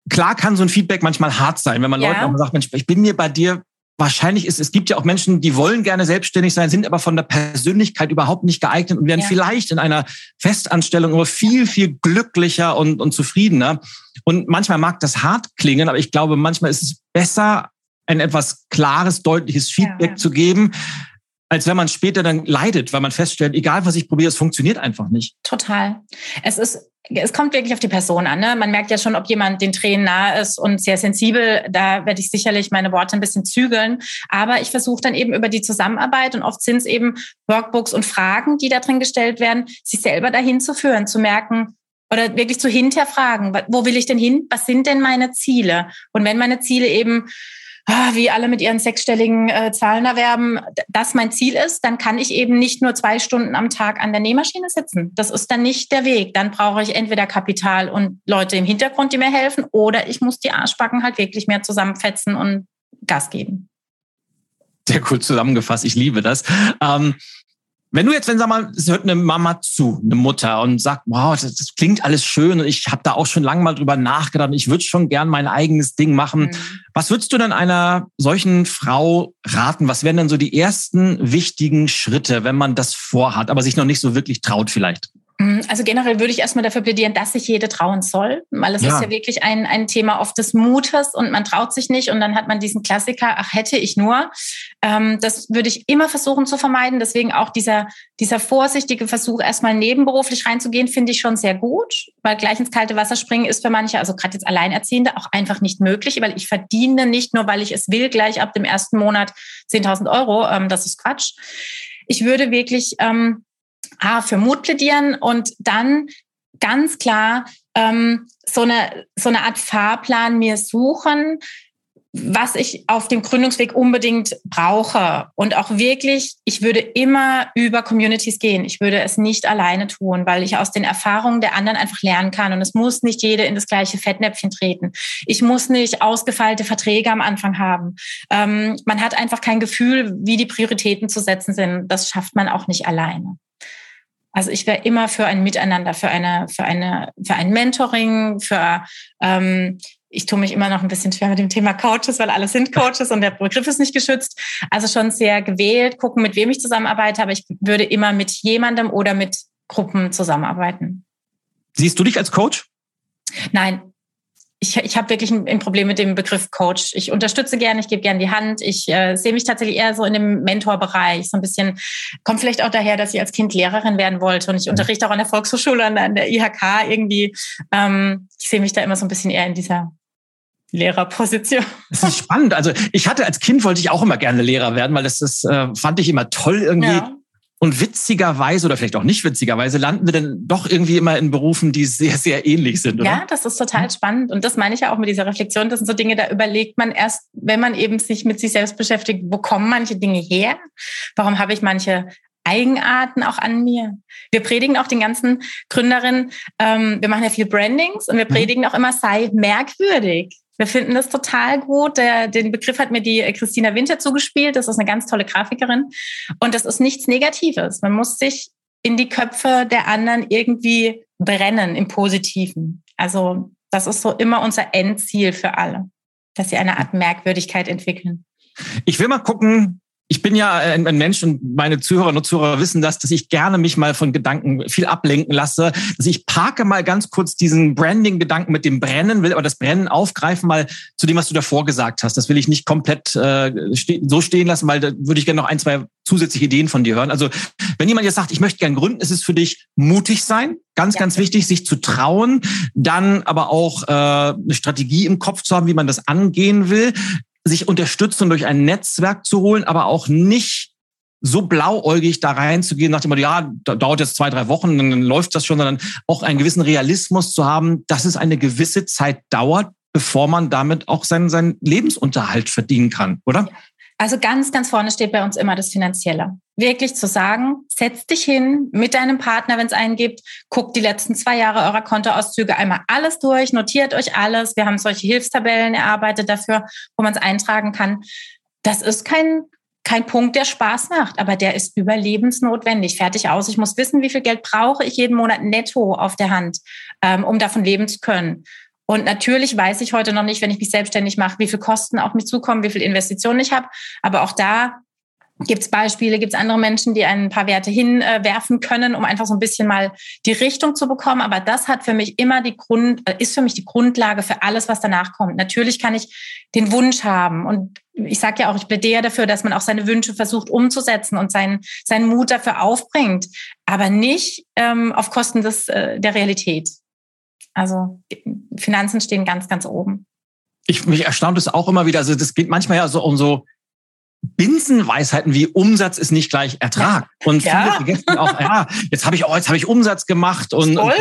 klar kann so ein Feedback manchmal hart sein, wenn man ja. Leuten auch sagt, Mensch, ich bin mir bei dir wahrscheinlich ist, es gibt ja auch Menschen, die wollen gerne selbstständig sein, sind aber von der Persönlichkeit überhaupt nicht geeignet und werden ja. vielleicht in einer Festanstellung immer viel, viel glücklicher und, und zufriedener. Und manchmal mag das hart klingen, aber ich glaube, manchmal ist es besser, ein etwas klares, deutliches Feedback ja, ja. zu geben, als wenn man später dann leidet, weil man feststellt, egal was ich probiere, es funktioniert einfach nicht. Total. Es ist es kommt wirklich auf die Person an. Ne? Man merkt ja schon, ob jemand den Tränen nahe ist und sehr sensibel. Da werde ich sicherlich meine Worte ein bisschen zügeln. Aber ich versuche dann eben über die Zusammenarbeit und oft sind es eben Workbooks und Fragen, die da drin gestellt werden, sich selber dahin zu führen, zu merken, oder wirklich zu hinterfragen, wo will ich denn hin? Was sind denn meine Ziele? Und wenn meine Ziele eben wie alle mit ihren sechsstelligen äh, Zahlen erwerben, das mein Ziel ist, dann kann ich eben nicht nur zwei Stunden am Tag an der Nähmaschine sitzen. Das ist dann nicht der Weg. Dann brauche ich entweder Kapital und Leute im Hintergrund, die mir helfen, oder ich muss die Arschbacken halt wirklich mehr zusammenfetzen und Gas geben. Sehr cool zusammengefasst. Ich liebe das. Ähm, wenn du jetzt, wenn sag mal, es hört eine Mama zu, eine Mutter und sagt, wow, das, das klingt alles schön und ich habe da auch schon lange mal drüber nachgedacht und ich würde schon gern mein eigenes Ding machen. Mhm. Was würdest du dann einer solchen Frau raten? Was wären dann so die ersten wichtigen Schritte, wenn man das vorhat, aber sich noch nicht so wirklich traut vielleicht? Mhm, also generell würde ich erstmal dafür plädieren, dass sich jede trauen soll, weil es ja. ist ja wirklich ein, ein Thema oft des Mutes und man traut sich nicht und dann hat man diesen Klassiker, ach hätte ich nur. Ähm, das würde ich immer versuchen zu vermeiden. Deswegen auch dieser, dieser vorsichtige Versuch, erstmal nebenberuflich reinzugehen, finde ich schon sehr gut, weil gleich ins kalte Wasser springen ist für manche, also gerade jetzt Alleinerziehende, auch einfach nicht möglich, weil ich verdiene nicht nur, weil ich es will, gleich ab dem ersten Monat 10.000 Euro. Ähm, das ist Quatsch ich würde wirklich ähm, A, für Mut plädieren und dann ganz klar ähm, so, eine, so eine Art Fahrplan mir suchen, was ich auf dem Gründungsweg unbedingt brauche. Und auch wirklich, ich würde immer über Communities gehen. Ich würde es nicht alleine tun, weil ich aus den Erfahrungen der anderen einfach lernen kann. Und es muss nicht jede in das gleiche Fettnäpfchen treten. Ich muss nicht ausgefeilte Verträge am Anfang haben. Ähm, man hat einfach kein Gefühl, wie die Prioritäten zu setzen sind. Das schafft man auch nicht alleine. Also ich wäre immer für ein Miteinander, für eine, für eine, für ein Mentoring, für ähm, ich tue mich immer noch ein bisschen schwer mit dem Thema Coaches, weil alle sind Coaches und der Begriff ist nicht geschützt. Also schon sehr gewählt, gucken, mit wem ich zusammenarbeite, aber ich würde immer mit jemandem oder mit Gruppen zusammenarbeiten. Siehst du dich als Coach? Nein, ich, ich habe wirklich ein, ein, Problem mit dem Begriff Coach. Ich unterstütze gerne, ich gebe gerne die Hand. Ich äh, sehe mich tatsächlich eher so in dem Mentorbereich. So ein bisschen, kommt vielleicht auch daher, dass ich als Kind Lehrerin werden wollte und ich mhm. unterrichte auch an der Volkshochschule und an der IHK irgendwie. Ähm, ich sehe mich da immer so ein bisschen eher in dieser Lehrerposition. Das ist spannend. Also ich hatte als Kind wollte ich auch immer gerne Lehrer werden, weil das, das äh, fand ich immer toll irgendwie. Ja. Und witzigerweise oder vielleicht auch nicht witzigerweise landen wir dann doch irgendwie immer in Berufen, die sehr, sehr ähnlich sind, oder? Ja, das ist total spannend. Und das meine ich ja auch mit dieser Reflexion. Das sind so Dinge, da überlegt man erst, wenn man eben sich mit sich selbst beschäftigt, wo kommen manche Dinge her? Warum habe ich manche Eigenarten auch an mir. Wir predigen auch den ganzen Gründerinnen, ähm, wir machen ja viel Brandings und wir mhm. predigen auch immer, sei merkwürdig. Wir finden das total gut. Der, den Begriff hat mir die Christina Winter zugespielt. Das ist eine ganz tolle Grafikerin. Und das ist nichts Negatives. Man muss sich in die Köpfe der anderen irgendwie brennen im Positiven. Also das ist so immer unser Endziel für alle, dass sie eine Art Merkwürdigkeit entwickeln. Ich will mal gucken, ich bin ja ein, Mensch und meine Zuhörer und Zuhörer wissen das, dass ich gerne mich mal von Gedanken viel ablenken lasse. Dass ich parke mal ganz kurz diesen Branding-Gedanken mit dem Brennen, will aber das Brennen aufgreifen mal zu dem, was du davor gesagt hast. Das will ich nicht komplett äh, ste so stehen lassen, weil da würde ich gerne noch ein, zwei zusätzliche Ideen von dir hören. Also wenn jemand jetzt sagt, ich möchte gern gründen, ist es für dich mutig sein, ganz, ja. ganz wichtig, sich zu trauen, dann aber auch äh, eine Strategie im Kopf zu haben, wie man das angehen will sich Unterstützung durch ein Netzwerk zu holen, aber auch nicht so blauäugig da reinzugehen, nach dem Motto, ja, da dauert jetzt zwei, drei Wochen, dann läuft das schon, sondern auch einen gewissen Realismus zu haben, dass es eine gewisse Zeit dauert, bevor man damit auch seinen, seinen Lebensunterhalt verdienen kann, oder? Also ganz, ganz vorne steht bei uns immer das Finanzielle. Wirklich zu sagen, setz dich hin mit deinem Partner, wenn es einen gibt, guckt die letzten zwei Jahre eurer Kontoauszüge einmal alles durch, notiert euch alles. Wir haben solche Hilfstabellen erarbeitet dafür, wo man es eintragen kann. Das ist kein, kein Punkt, der Spaß macht, aber der ist überlebensnotwendig. Fertig aus. Ich muss wissen, wie viel Geld brauche ich jeden Monat netto auf der Hand, ähm, um davon leben zu können. Und natürlich weiß ich heute noch nicht, wenn ich mich selbstständig mache, wie viel Kosten auf mich zukommen, wie viel Investitionen ich habe. Aber auch da gibt es Beispiele, gibt es andere Menschen, die ein paar Werte hinwerfen können, um einfach so ein bisschen mal die Richtung zu bekommen. Aber das hat für mich immer die Grund, äh, ist für mich die Grundlage für alles, was danach kommt. Natürlich kann ich den Wunsch haben und ich sage ja auch, ich plädiere dafür, dass man auch seine Wünsche versucht umzusetzen und seinen, seinen Mut dafür aufbringt, aber nicht ähm, auf Kosten des, äh, der Realität. Also Finanzen stehen ganz, ganz oben. Ich, mich erstaunt es auch immer wieder. Also das geht manchmal ja so um so Binsenweisheiten wie Umsatz ist nicht gleich Ertrag. Und viele ja. vergessen auch, ja, jetzt habe ich, oh, jetzt habe ich Umsatz gemacht und, und,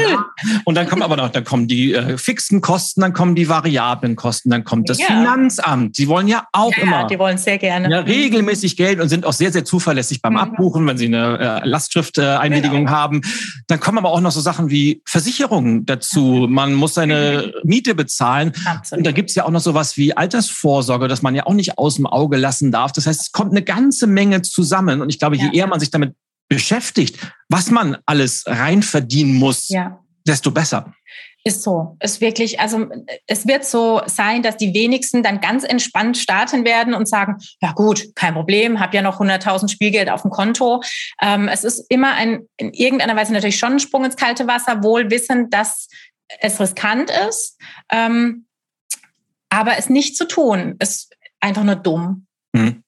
und, dann kommen aber noch, dann kommen die äh, fixen Kosten, dann kommen die variablen Kosten, dann kommt das ja. Finanzamt. Die wollen ja auch ja, immer. Die wollen sehr gerne. Ja, regelmäßig Geld und sind auch sehr, sehr zuverlässig beim mhm. Abbuchen, wenn sie eine äh, Lastschrifteinwilligung genau. haben. Dann kommen aber auch noch so Sachen wie Versicherungen dazu. Man muss seine mhm. Miete bezahlen. Absolut. Und da gibt's ja auch noch sowas wie Altersvorsorge, das man ja auch nicht aus dem Auge lassen darf. Das heißt, es kommt eine ganze Menge zusammen. Und ich glaube, je ja. eher man sich damit beschäftigt, was man alles rein verdienen muss, ja. desto besser. Ist so. Ist wirklich, also es wird so sein, dass die wenigsten dann ganz entspannt starten werden und sagen, ja gut, kein Problem, habe ja noch 100.000 Spielgeld auf dem Konto. Ähm, es ist immer ein, in irgendeiner Weise natürlich schon ein Sprung ins kalte Wasser, wohl wissend, dass es riskant ist. Ähm, aber es nicht zu tun, ist einfach nur dumm. Mhm.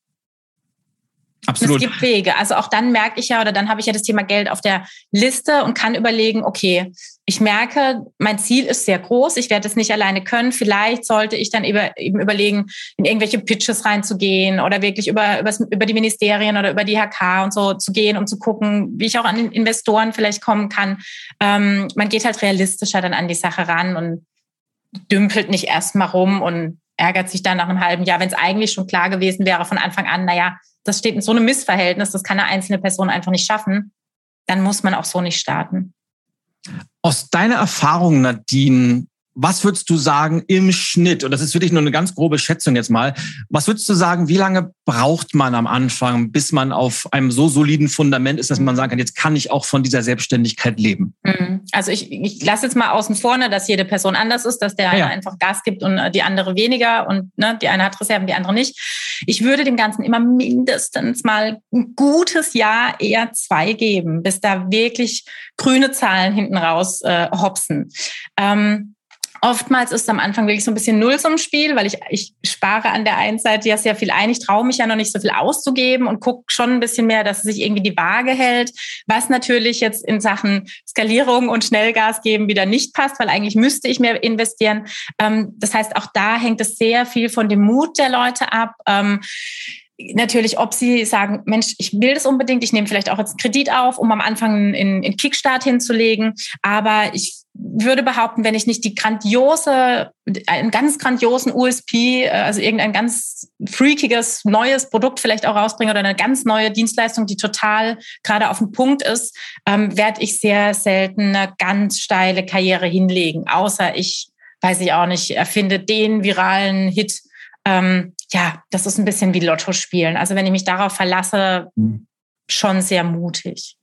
Absolut. Es gibt Wege. Also auch dann merke ich ja, oder dann habe ich ja das Thema Geld auf der Liste und kann überlegen, okay, ich merke, mein Ziel ist sehr groß, ich werde es nicht alleine können. Vielleicht sollte ich dann eben überlegen, in irgendwelche Pitches reinzugehen oder wirklich über, über die Ministerien oder über die HK und so zu gehen, um zu gucken, wie ich auch an Investoren vielleicht kommen kann. Ähm, man geht halt realistischer dann an die Sache ran und dümpelt nicht erstmal rum und ärgert sich dann nach einem halben Jahr, wenn es eigentlich schon klar gewesen wäre von Anfang an, naja, das steht in so einem Missverhältnis, das kann eine einzelne Person einfach nicht schaffen, dann muss man auch so nicht starten. Aus deiner Erfahrung, Nadine, was würdest du sagen im Schnitt, und das ist wirklich nur eine ganz grobe Schätzung jetzt mal, was würdest du sagen, wie lange braucht man am Anfang, bis man auf einem so soliden Fundament ist, dass man sagen kann, jetzt kann ich auch von dieser Selbstständigkeit leben? Mhm. Also ich, ich lasse jetzt mal außen vor, ne, dass jede Person anders ist, dass der ja, eine einfach Gas gibt und äh, die andere weniger und ne, die eine hat Reserven, die andere nicht. Ich würde dem Ganzen immer mindestens mal ein gutes Jahr, eher zwei geben, bis da wirklich grüne Zahlen hinten raus äh, hopsen. Ähm, Oftmals ist es am Anfang wirklich so ein bisschen Nullsummenspiel, weil ich, ich spare an der einen Seite ja sehr viel ein. Ich traue mich ja noch nicht so viel auszugeben und gucke schon ein bisschen mehr, dass sich irgendwie die Waage hält, was natürlich jetzt in Sachen Skalierung und Schnellgas geben wieder nicht passt, weil eigentlich müsste ich mehr investieren. Ähm, das heißt, auch da hängt es sehr viel von dem Mut der Leute ab. Ähm, natürlich, ob sie sagen, Mensch, ich will das unbedingt, ich nehme vielleicht auch jetzt einen Kredit auf, um am Anfang in, in Kickstart hinzulegen. Aber ich würde behaupten, wenn ich nicht die grandiose, einen ganz grandiosen USP, äh, also irgendein ganz freakiges neues Produkt vielleicht auch rausbringe oder eine ganz neue Dienstleistung, die total gerade auf dem Punkt ist, ähm, werde ich sehr selten eine ganz steile Karriere hinlegen, außer ich, weiß ich auch nicht, erfinde den viralen Hit. Ähm, ja, das ist ein bisschen wie Lotto spielen. Also wenn ich mich darauf verlasse, hm. schon sehr mutig.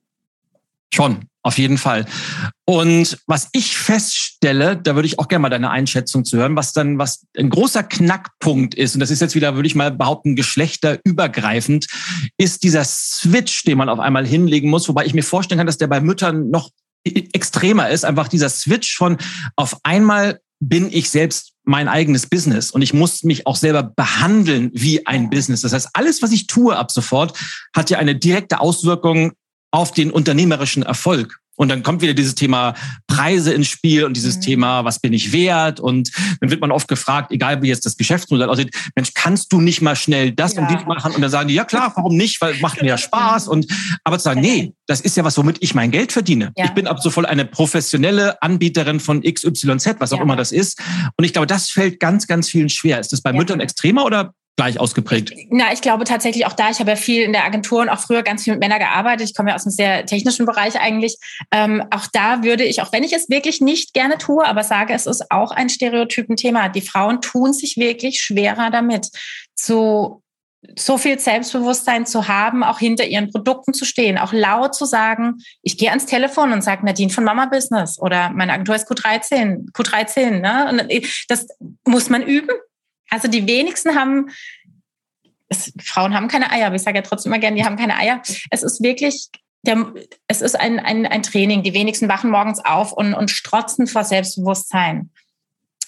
Schon, auf jeden Fall. Und was ich feststelle, da würde ich auch gerne mal deine Einschätzung zu hören, was dann, was ein großer Knackpunkt ist, und das ist jetzt wieder, würde ich mal behaupten, geschlechterübergreifend, ist dieser Switch, den man auf einmal hinlegen muss, wobei ich mir vorstellen kann, dass der bei Müttern noch extremer ist, einfach dieser Switch von auf einmal bin ich selbst mein eigenes Business und ich muss mich auch selber behandeln wie ein Business. Das heißt, alles, was ich tue ab sofort, hat ja eine direkte Auswirkung auf den unternehmerischen Erfolg. Und dann kommt wieder dieses Thema Preise ins Spiel und dieses mhm. Thema, was bin ich wert? Und dann wird man oft gefragt, egal wie jetzt das Geschäftsmodell aussieht, Mensch, kannst du nicht mal schnell das ja. und dies machen? Und dann sagen die, ja klar, warum nicht? Weil macht mir ja *laughs* Spaß. Und aber zu sagen, nee, das ist ja was, womit ich mein Geld verdiene. Ja. Ich bin ab sofort eine professionelle Anbieterin von XYZ, was auch ja. immer das ist. Und ich glaube, das fällt ganz, ganz vielen schwer. Ist das bei Müttern extremer oder gleich ausgeprägt? Na, ich glaube tatsächlich auch da. Ich habe ja viel in der Agentur und auch früher ganz viel mit Männern gearbeitet. Ich komme ja aus einem sehr technischen Bereich eigentlich. Ähm, auch da würde ich, auch wenn ich es wirklich nicht gerne tue, aber sage, es ist auch ein Stereotypenthema. Die Frauen tun sich wirklich schwerer damit, zu so viel Selbstbewusstsein zu haben, auch hinter ihren Produkten zu stehen, auch laut zu sagen, ich gehe ans Telefon und sage Nadine von Mama Business oder meine Agentur ist Q13, Q13. Ne? Und das muss man üben. Also die wenigsten haben, es, Frauen haben keine Eier, aber ich sage ja trotzdem immer gerne, die haben keine Eier. Es ist wirklich, der, es ist ein, ein, ein Training. Die wenigsten wachen morgens auf und, und strotzen vor Selbstbewusstsein.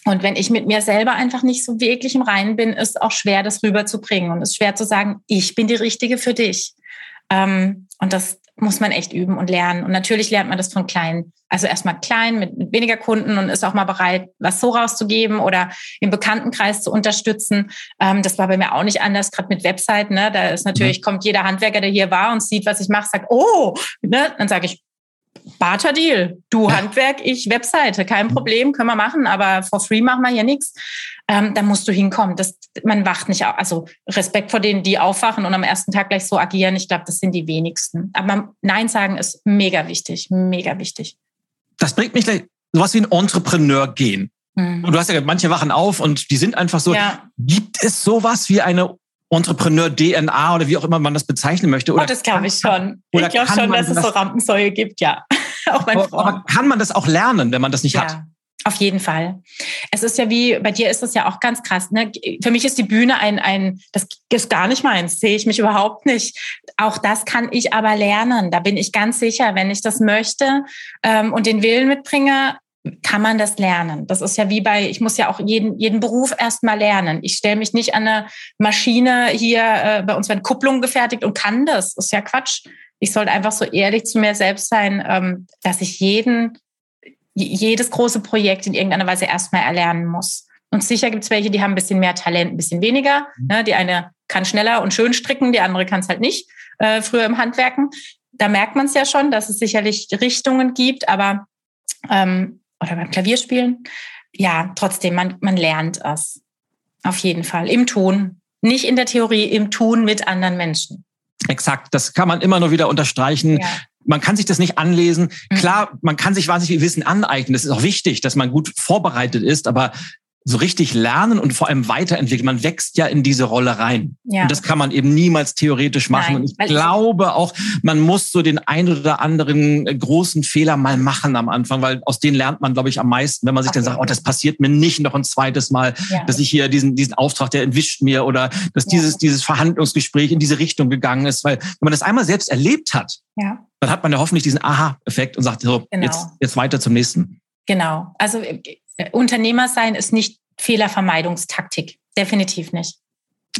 Und wenn ich mit mir selber einfach nicht so wirklich im Reinen bin, ist auch schwer, das rüberzubringen und es ist schwer zu sagen, ich bin die Richtige für dich. Ähm, und das muss man echt üben und lernen. Und natürlich lernt man das von klein. Also erstmal klein mit, mit, weniger Kunden und ist auch mal bereit, was so rauszugeben oder im Bekanntenkreis zu unterstützen. Ähm, das war bei mir auch nicht anders, gerade mit Webseiten. Ne? Da ist natürlich, mhm. kommt jeder Handwerker, der hier war und sieht, was ich mache, sagt, oh, ne? dann sage ich, Barter Deal. Du. Handwerk, ich Webseite. Kein. Problem, können wir machen, aber for free machen wir hier nichts. Ähm, da musst du hinkommen. Das, man wacht nicht auf. Also Respekt vor denen, die aufwachen und am ersten Tag gleich so agieren. Ich glaube, das sind die wenigsten. Aber Nein sagen ist mega wichtig, mega wichtig. Das bringt mich gleich sowas wie ein Entrepreneur gehen. Mhm. Und du hast ja manche wachen auf und die sind einfach so. Ja. Gibt es sowas wie eine Entrepreneur-DNA oder wie auch immer man das bezeichnen möchte? Oder oh, das glaube ich schon. ich glaube schon, dass es so Rampensäue gibt, ja. *laughs* auch bei Frauen. Aber kann man das auch lernen, wenn man das nicht ja. hat? Auf jeden Fall. Es ist ja wie, bei dir ist das ja auch ganz krass. Ne? Für mich ist die Bühne ein, ein, das ist gar nicht meins, sehe ich mich überhaupt nicht. Auch das kann ich aber lernen. Da bin ich ganz sicher, wenn ich das möchte ähm, und den Willen mitbringe, kann man das lernen. Das ist ja wie bei, ich muss ja auch jeden, jeden Beruf erstmal lernen. Ich stelle mich nicht an eine Maschine hier, äh, bei uns werden Kupplungen gefertigt und kann das. Das ist ja Quatsch. Ich sollte einfach so ehrlich zu mir selbst sein, ähm, dass ich jeden, jedes große Projekt in irgendeiner Weise erstmal erlernen muss. Und sicher gibt es welche, die haben ein bisschen mehr Talent, ein bisschen weniger. Mhm. Ne? Die eine kann schneller und schön stricken, die andere kann es halt nicht, äh, früher im Handwerken. Da merkt man es ja schon, dass es sicherlich Richtungen gibt, aber ähm, oder beim Klavierspielen. Ja, trotzdem, man, man lernt es. Auf jeden Fall. Im Tun. Nicht in der Theorie, im Tun mit anderen Menschen. Exakt. Das kann man immer nur wieder unterstreichen. Ja. Man kann sich das nicht anlesen. Mhm. Klar, man kann sich wahnsinnig viel Wissen aneignen. Das ist auch wichtig, dass man gut vorbereitet ist. Aber so richtig lernen und vor allem weiterentwickeln. Man wächst ja in diese Rolle rein. Ja. Und das kann man eben niemals theoretisch machen. Nein, und ich glaube auch, man muss so den ein oder anderen äh, großen Fehler mal machen am Anfang, weil aus denen lernt man, glaube ich, am meisten, wenn man sich okay. dann sagt, oh, das passiert mir nicht noch ein zweites Mal, ja. dass ich hier diesen, diesen Auftrag, der entwischt mir oder dass ja. dieses, dieses Verhandlungsgespräch in diese Richtung gegangen ist. Weil wenn man das einmal selbst erlebt hat, dann hat man ja hoffentlich diesen Aha-Effekt und sagt so, genau. jetzt, jetzt weiter zum nächsten. Genau. Also äh, Unternehmer sein ist nicht Fehlervermeidungstaktik. Definitiv nicht.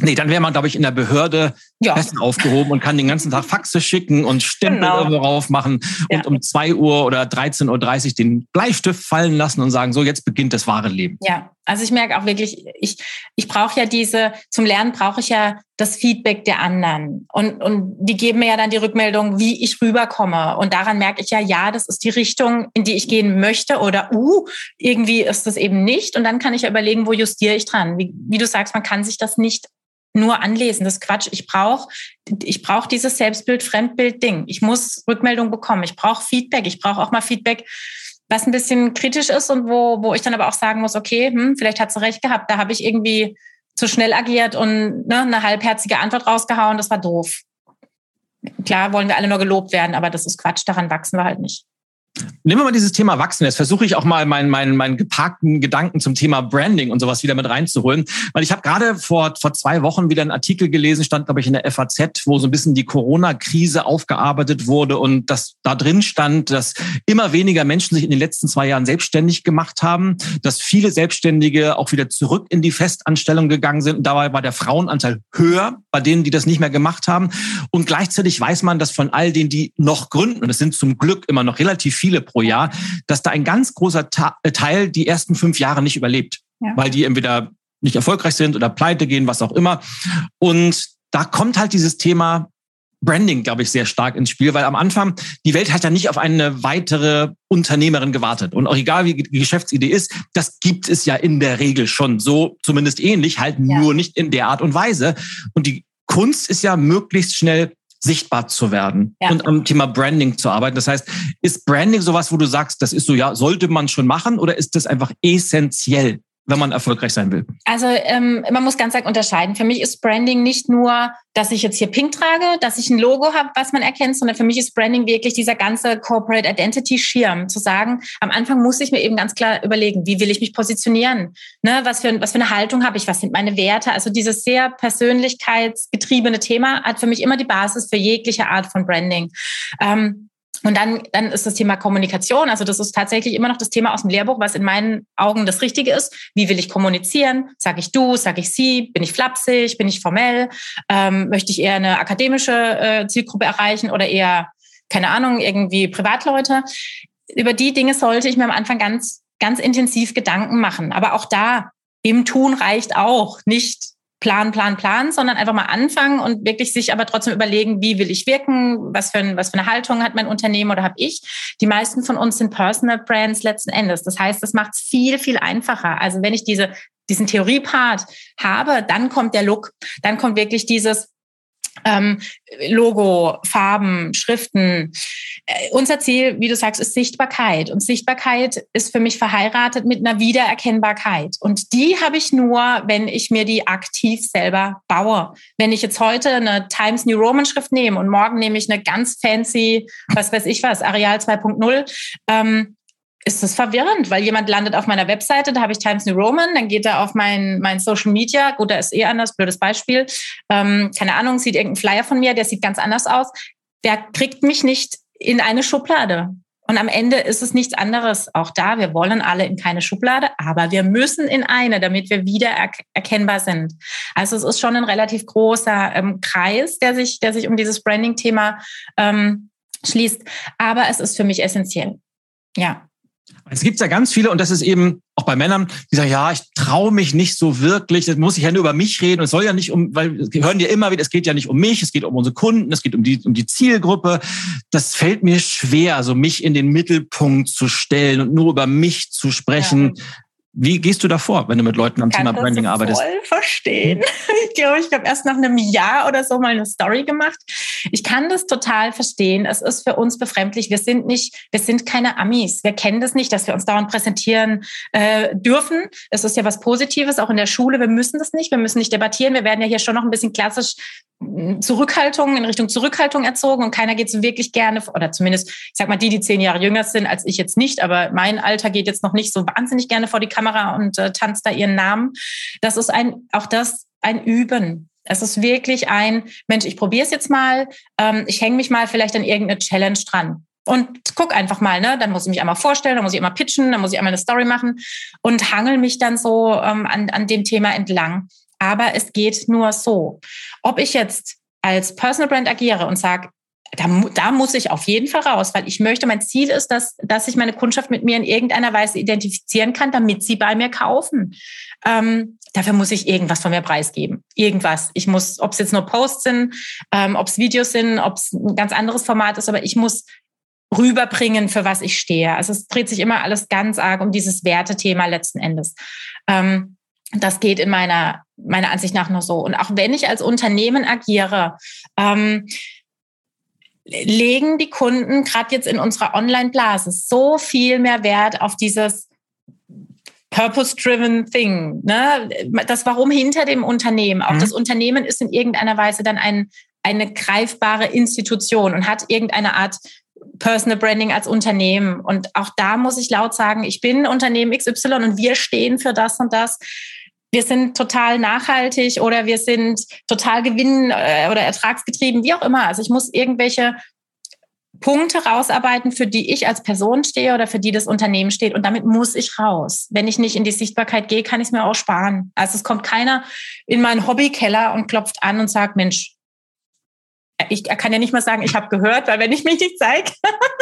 Nee, dann wäre man, glaube ich, in der Behörde ja. fest aufgehoben und kann den ganzen Tag Faxe schicken und Stempel genau. irgendwo rauf machen ja. und um zwei Uhr oder 13.30 Uhr den Bleistift fallen lassen und sagen, so, jetzt beginnt das wahre Leben. Ja, also ich merke auch wirklich, ich, ich brauche ja diese, zum Lernen brauche ich ja das Feedback der anderen. Und, und die geben mir ja dann die Rückmeldung, wie ich rüberkomme. Und daran merke ich ja, ja, das ist die Richtung, in die ich gehen möchte oder, uh, irgendwie ist das eben nicht. Und dann kann ich ja überlegen, wo justiere ich dran. Wie, wie du sagst, man kann sich das nicht nur anlesen. Das Quatsch. Ich brauche ich brauch dieses Selbstbild, Fremdbild Ding. Ich muss Rückmeldung bekommen. Ich brauche Feedback. Ich brauche auch mal Feedback, was ein bisschen kritisch ist und wo, wo ich dann aber auch sagen muss, okay, hm, vielleicht hat sie recht gehabt. Da habe ich irgendwie zu schnell agiert und ne, eine halbherzige Antwort rausgehauen. Das war doof. Klar wollen wir alle nur gelobt werden, aber das ist Quatsch. Daran wachsen wir halt nicht. Nehmen wir mal dieses Thema Wachsen. Jetzt versuche ich auch mal meinen, meinen, meinen geparkten Gedanken zum Thema Branding und sowas wieder mit reinzuholen. Weil ich habe gerade vor, vor zwei Wochen wieder einen Artikel gelesen, stand, glaube ich, in der FAZ, wo so ein bisschen die Corona-Krise aufgearbeitet wurde und das da drin stand, dass immer weniger Menschen sich in den letzten zwei Jahren selbstständig gemacht haben, dass viele Selbstständige auch wieder zurück in die Festanstellung gegangen sind. Und dabei war der Frauenanteil höher bei denen, die das nicht mehr gemacht haben. Und gleichzeitig weiß man, dass von all denen, die noch gründen, und es sind zum Glück immer noch relativ viele pro Jahr, dass da ein ganz großer äh, Teil die ersten fünf Jahre nicht überlebt, ja. weil die entweder nicht erfolgreich sind oder pleite gehen, was auch immer. Und da kommt halt dieses Thema Branding, glaube ich, sehr stark ins Spiel, weil am Anfang die Welt hat ja nicht auf eine weitere Unternehmerin gewartet. Und auch egal wie die Geschäftsidee ist, das gibt es ja in der Regel schon so, zumindest ähnlich, halt ja. nur nicht in der Art und Weise. Und die Kunst ist ja möglichst schnell sichtbar zu werden ja. und am Thema Branding zu arbeiten. Das heißt, ist Branding sowas, wo du sagst, das ist so, ja, sollte man schon machen oder ist das einfach essentiell wenn man erfolgreich sein will? Also ähm, man muss ganz stark unterscheiden. Für mich ist Branding nicht nur, dass ich jetzt hier Pink trage, dass ich ein Logo habe, was man erkennt, sondern für mich ist Branding wirklich dieser ganze Corporate Identity Schirm. Zu sagen, am Anfang muss ich mir eben ganz klar überlegen, wie will ich mich positionieren? Ne, was, für, was für eine Haltung habe ich? Was sind meine Werte? Also dieses sehr persönlichkeitsgetriebene Thema hat für mich immer die Basis für jegliche Art von Branding. Ähm, und dann, dann ist das Thema Kommunikation. Also das ist tatsächlich immer noch das Thema aus dem Lehrbuch, was in meinen Augen das Richtige ist. Wie will ich kommunizieren? Sage ich du? Sage ich sie? Bin ich flapsig? Bin ich formell? Ähm, möchte ich eher eine akademische äh, Zielgruppe erreichen oder eher, keine Ahnung, irgendwie Privatleute? Über die Dinge sollte ich mir am Anfang ganz, ganz intensiv Gedanken machen. Aber auch da, im Tun reicht auch. Nicht Plan, Plan, Plan, sondern einfach mal anfangen und wirklich sich aber trotzdem überlegen, wie will ich wirken, was für, ein, was für eine Haltung hat mein Unternehmen oder habe ich. Die meisten von uns sind Personal Brands letzten Endes. Das heißt, das macht es viel, viel einfacher. Also wenn ich diese, diesen Theoriepart habe, dann kommt der Look, dann kommt wirklich dieses, ähm, Logo, Farben, Schriften. Äh, unser Ziel, wie du sagst, ist Sichtbarkeit. Und Sichtbarkeit ist für mich verheiratet mit einer Wiedererkennbarkeit. Und die habe ich nur, wenn ich mir die aktiv selber baue. Wenn ich jetzt heute eine Times New Roman Schrift nehme und morgen nehme ich eine ganz fancy, was weiß ich was, Areal 2.0, ähm, ist das verwirrend, weil jemand landet auf meiner Webseite, da habe ich Times New Roman, dann geht er auf mein, mein Social Media, gut, da ist eh anders, blödes Beispiel, ähm, keine Ahnung, sieht irgendein Flyer von mir, der sieht ganz anders aus, der kriegt mich nicht in eine Schublade. Und am Ende ist es nichts anderes. Auch da, wir wollen alle in keine Schublade, aber wir müssen in eine, damit wir wieder erkennbar sind. Also es ist schon ein relativ großer ähm, Kreis, der sich, der sich um dieses Branding-Thema ähm, schließt. Aber es ist für mich essentiell. Ja. Es gibt ja ganz viele, und das ist eben auch bei Männern, die sagen, ja, ich traue mich nicht so wirklich, das muss ich ja nur über mich reden. Und es soll ja nicht um, weil wir hören dir immer wieder, es geht ja nicht um mich, es geht um unsere Kunden, es geht um die, um die Zielgruppe. Das fällt mir schwer, so mich in den Mittelpunkt zu stellen und nur über mich zu sprechen. Ja. Wie gehst du da vor, wenn du mit Leuten am Kann Thema Branding das arbeitest? Voll verstehen. *laughs* Ich glaube, ich habe erst nach einem Jahr oder so mal eine Story gemacht. Ich kann das total verstehen. Es ist für uns befremdlich. Wir sind nicht, wir sind keine Amis. Wir kennen das nicht, dass wir uns dauernd präsentieren äh, dürfen. Es ist ja was Positives, auch in der Schule. Wir müssen das nicht. Wir müssen nicht debattieren. Wir werden ja hier schon noch ein bisschen klassisch Zurückhaltung, in Richtung Zurückhaltung erzogen und keiner geht so wirklich gerne, oder zumindest, ich sag mal, die, die zehn Jahre jünger sind als ich jetzt nicht, aber mein Alter geht jetzt noch nicht so wahnsinnig gerne vor die Kamera und äh, tanzt da ihren Namen. Das ist ein, auch das ein Üben. Es ist wirklich ein, Mensch, ich probiere es jetzt mal, ähm, ich hänge mich mal vielleicht an irgendeine Challenge dran. Und guck einfach mal, ne? Dann muss ich mich einmal vorstellen, dann muss ich immer pitchen, dann muss ich einmal eine Story machen und hangel mich dann so ähm, an, an dem Thema entlang aber es geht nur so. Ob ich jetzt als Personal Brand agiere und sage, da, da muss ich auf jeden Fall raus, weil ich möchte, mein Ziel ist, dass, dass sich meine Kundschaft mit mir in irgendeiner Weise identifizieren kann, damit sie bei mir kaufen. Ähm, dafür muss ich irgendwas von mir preisgeben. Irgendwas. Ich muss, ob es jetzt nur Posts sind, ähm, ob es Videos sind, ob es ein ganz anderes Format ist, aber ich muss rüberbringen, für was ich stehe. Also es dreht sich immer alles ganz arg um dieses Wertethema letzten Endes. Ähm, das geht in meiner, meiner Ansicht nach nur so. Und auch wenn ich als Unternehmen agiere, ähm, legen die Kunden gerade jetzt in unserer Online-Blase so viel mehr Wert auf dieses Purpose-driven Thing. Ne? Das Warum hinter dem Unternehmen. Auch mhm. das Unternehmen ist in irgendeiner Weise dann ein, eine greifbare Institution und hat irgendeine Art Personal Branding als Unternehmen. Und auch da muss ich laut sagen, ich bin Unternehmen XY und wir stehen für das und das wir sind total nachhaltig oder wir sind total gewinn- äh, oder ertragsgetrieben, wie auch immer. Also ich muss irgendwelche Punkte rausarbeiten, für die ich als Person stehe oder für die das Unternehmen steht. Und damit muss ich raus. Wenn ich nicht in die Sichtbarkeit gehe, kann ich es mir auch sparen. Also es kommt keiner in meinen Hobbykeller und klopft an und sagt, Mensch, ich kann ja nicht mal sagen, ich habe gehört, weil wenn ich mich nicht zeige, *laughs*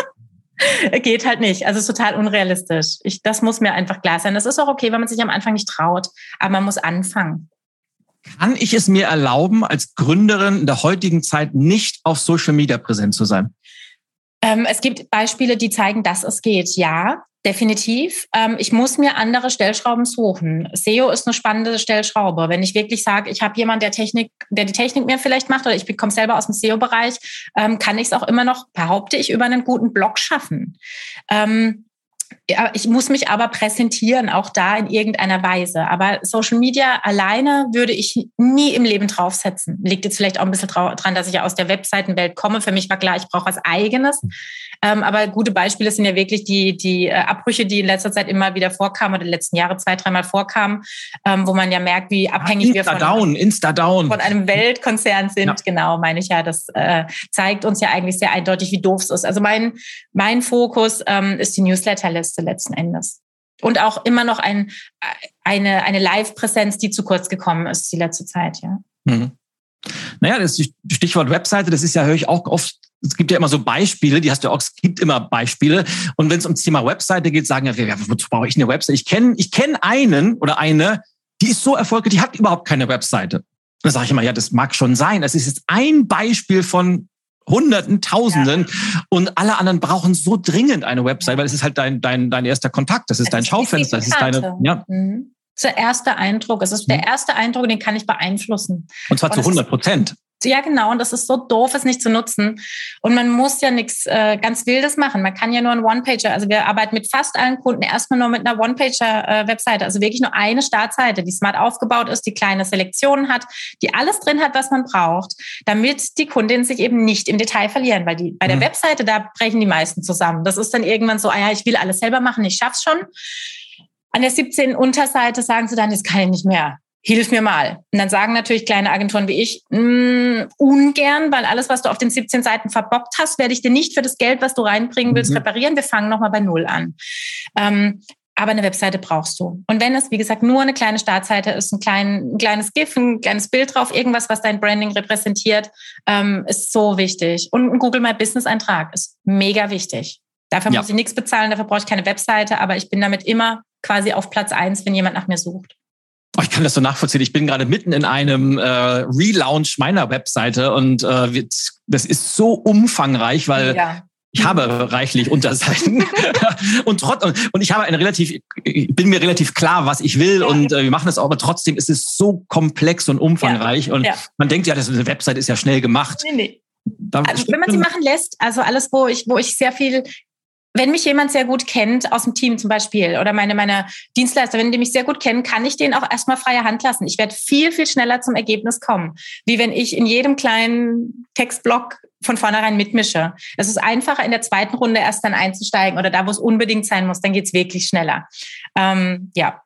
*laughs* Geht halt nicht. Also ist total unrealistisch. Ich, das muss mir einfach klar sein. Das ist auch okay, wenn man sich am Anfang nicht traut, aber man muss anfangen. Kann ich es mir erlauben, als Gründerin in der heutigen Zeit nicht auf Social Media präsent zu sein? Ähm, es gibt Beispiele, die zeigen, dass es geht. Ja, Definitiv. Ähm, ich muss mir andere Stellschrauben suchen. SEO ist eine spannende Stellschraube. Wenn ich wirklich sage, ich habe jemanden, der Technik, der die Technik mir vielleicht macht, oder ich komme selber aus dem SEO-Bereich, ähm, kann ich es auch immer noch, behaupte ich, über einen guten Blog schaffen. Ähm, ich muss mich aber präsentieren, auch da in irgendeiner Weise. Aber Social Media alleine würde ich nie im Leben draufsetzen. Liegt jetzt vielleicht auch ein bisschen dran, dass ich ja aus der Webseitenwelt komme. Für mich war klar, ich brauche was Eigenes. Ähm, aber gute Beispiele sind ja wirklich die, die äh, Abbrüche, die in letzter Zeit immer wieder vorkamen oder in den letzten Jahren zwei, dreimal vorkamen, ähm, wo man ja merkt, wie abhängig ah, wir von, down, Insta down. von einem Weltkonzern sind. Ja. Genau, meine ich ja. Das äh, zeigt uns ja eigentlich sehr eindeutig, wie doof es ist. Also mein, mein Fokus ähm, ist die Newsletterliste letzten Endes. Und auch immer noch ein, eine, eine Live-Präsenz, die zu kurz gekommen ist die letzte Zeit, ja. Mhm. Naja, das Stichwort Webseite, das ist ja, höre ich auch oft es gibt ja immer so Beispiele, die hast du auch, es gibt immer Beispiele. Und wenn es ums Thema Webseite geht, sagen ja, wozu brauche ich eine Webseite? Ich kenne ich kenn einen oder eine, die ist so erfolgreich, die hat überhaupt keine Webseite. Da sage ich immer, ja, das mag schon sein. Das ist jetzt ein Beispiel von Hunderten, Tausenden ja. und alle anderen brauchen so dringend eine Website, weil es ist halt dein, dein, dein erster Kontakt, das ist das dein ist Schaufenster, das ist deine, ja. Mhm. Das ist der erste Eindruck. Es ist der mhm. erste Eindruck, den kann ich beeinflussen. Und zwar und zu 100 Prozent. Ja, genau. Und das ist so doof, es nicht zu nutzen. Und man muss ja nichts äh, ganz Wildes machen. Man kann ja nur einen One-Pager. Also wir arbeiten mit fast allen Kunden erstmal nur mit einer One-Pager-Webseite. Äh, also wirklich nur eine Startseite, die smart aufgebaut ist, die kleine Selektionen hat, die alles drin hat, was man braucht, damit die Kundinnen sich eben nicht im Detail verlieren. Weil die bei der mhm. Webseite, da brechen die meisten zusammen. Das ist dann irgendwann so, ah ja, ich will alles selber machen, ich schaff's schon. An der 17. Unterseite sagen sie dann, das kann ich nicht mehr hilf mir mal. Und dann sagen natürlich kleine Agenturen wie ich, mh, mm, ungern, weil alles, was du auf den 17 Seiten verbockt hast, werde ich dir nicht für das Geld, was du reinbringen willst, mhm. reparieren. Wir fangen nochmal bei Null an. Ähm, aber eine Webseite brauchst du. Und wenn es, wie gesagt, nur eine kleine Startseite ist, ein, klein, ein kleines GIF, ein kleines Bild drauf, irgendwas, was dein Branding repräsentiert, ähm, ist so wichtig. Und ein Google My Business Eintrag ist mega wichtig. Dafür ja. muss ich nichts bezahlen, dafür brauche ich keine Webseite, aber ich bin damit immer quasi auf Platz eins, wenn jemand nach mir sucht. Oh, ich kann das so nachvollziehen. Ich bin gerade mitten in einem äh, Relaunch meiner Webseite und äh, das ist so umfangreich, weil ja. ich habe reichlich Unterseiten *laughs* und, trotz, und ich habe eine relativ, ich bin mir relativ klar, was ich will ja. und äh, wir machen das auch, aber trotzdem ist es so komplex und umfangreich ja. und man denkt ja, das eine Website ist ja schnell gemacht. Nee, nee. Also, wenn man sie machen lässt, also alles, wo ich, wo ich sehr viel wenn mich jemand sehr gut kennt, aus dem Team zum Beispiel, oder meine, meine Dienstleister, wenn die mich sehr gut kennen, kann ich denen auch erstmal freie Hand lassen. Ich werde viel, viel schneller zum Ergebnis kommen, wie wenn ich in jedem kleinen Textblock von vornherein mitmische. Es ist einfacher, in der zweiten Runde erst dann einzusteigen oder da, wo es unbedingt sein muss, dann geht's wirklich schneller. Ähm, ja,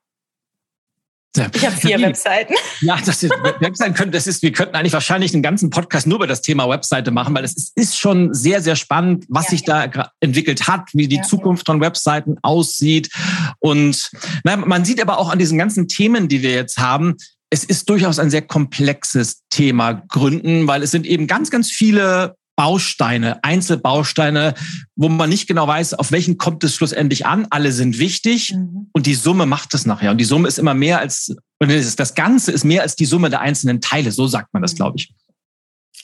ich habe vier Webseiten. *laughs* Ja, das ist, Webseiten können, das ist, wir könnten eigentlich wahrscheinlich einen ganzen Podcast nur über das Thema Webseite machen, weil es ist, ist schon sehr, sehr spannend, was ja, sich ja. da entwickelt hat, wie die ja, Zukunft von Webseiten aussieht. Und na, man sieht aber auch an diesen ganzen Themen, die wir jetzt haben, es ist durchaus ein sehr komplexes Thema Gründen, weil es sind eben ganz, ganz viele Bausteine, Einzelbausteine, wo man nicht genau weiß, auf welchen kommt es schlussendlich an. Alle sind wichtig mhm. und die Summe macht es nachher. Und die Summe ist immer mehr als, das Ganze ist mehr als die Summe der einzelnen Teile. So sagt man das, mhm. glaube ich.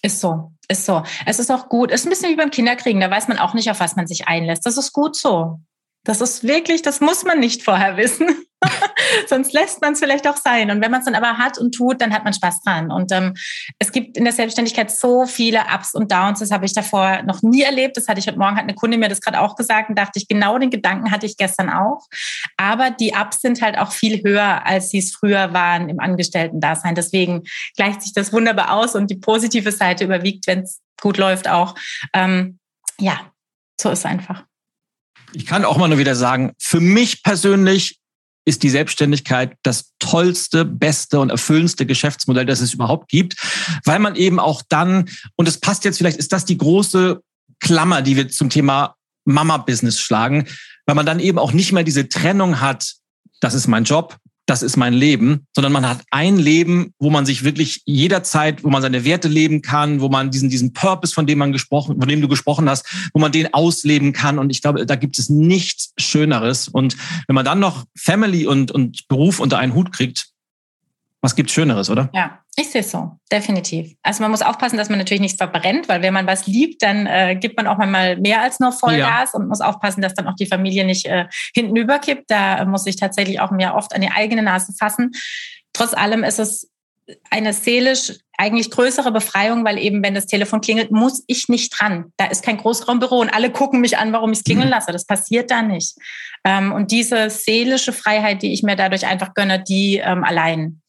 Ist so, ist so. Es ist auch gut. Ist ein bisschen wie beim Kinderkriegen. Da weiß man auch nicht, auf was man sich einlässt. Das ist gut so. Das ist wirklich, das muss man nicht vorher wissen. *laughs* Sonst lässt man es vielleicht auch sein. Und wenn man es dann aber hat und tut, dann hat man Spaß dran. Und ähm, es gibt in der Selbstständigkeit so viele Ups und Downs. Das habe ich davor noch nie erlebt. Das hatte ich heute Morgen, hat eine Kunde mir das gerade auch gesagt und dachte ich, genau den Gedanken hatte ich gestern auch. Aber die Ups sind halt auch viel höher, als sie es früher waren im Angestellten-Dasein. Deswegen gleicht sich das wunderbar aus und die positive Seite überwiegt, wenn es gut läuft auch. Ähm, ja, so ist es einfach. Ich kann auch mal nur wieder sagen, für mich persönlich ist die Selbstständigkeit das tollste, beste und erfüllendste Geschäftsmodell, das es überhaupt gibt, weil man eben auch dann, und es passt jetzt vielleicht, ist das die große Klammer, die wir zum Thema Mama-Business schlagen, weil man dann eben auch nicht mehr diese Trennung hat, das ist mein Job, das ist mein Leben, sondern man hat ein Leben, wo man sich wirklich jederzeit, wo man seine Werte leben kann, wo man diesen, diesen Purpose, von dem man gesprochen, von dem du gesprochen hast, wo man den ausleben kann. Und ich glaube, da gibt es nichts Schöneres. Und wenn man dann noch Family und, und Beruf unter einen Hut kriegt, was gibt's Schöneres, oder? Ja, ich sehe es so, definitiv. Also man muss aufpassen, dass man natürlich nichts verbrennt, weil wenn man was liebt, dann äh, gibt man auch mal mehr als nur Vollgas ja. und muss aufpassen, dass dann auch die Familie nicht äh, hinten überkippt. Da muss ich tatsächlich auch mir oft an die eigene Nase fassen. Trotz allem ist es eine seelisch eigentlich größere Befreiung, weil eben, wenn das Telefon klingelt, muss ich nicht dran. Da ist kein Großraumbüro und alle gucken mich an, warum ich es klingeln mhm. lasse. Das passiert da nicht. Ähm, und diese seelische Freiheit, die ich mir dadurch einfach gönne, die ähm, allein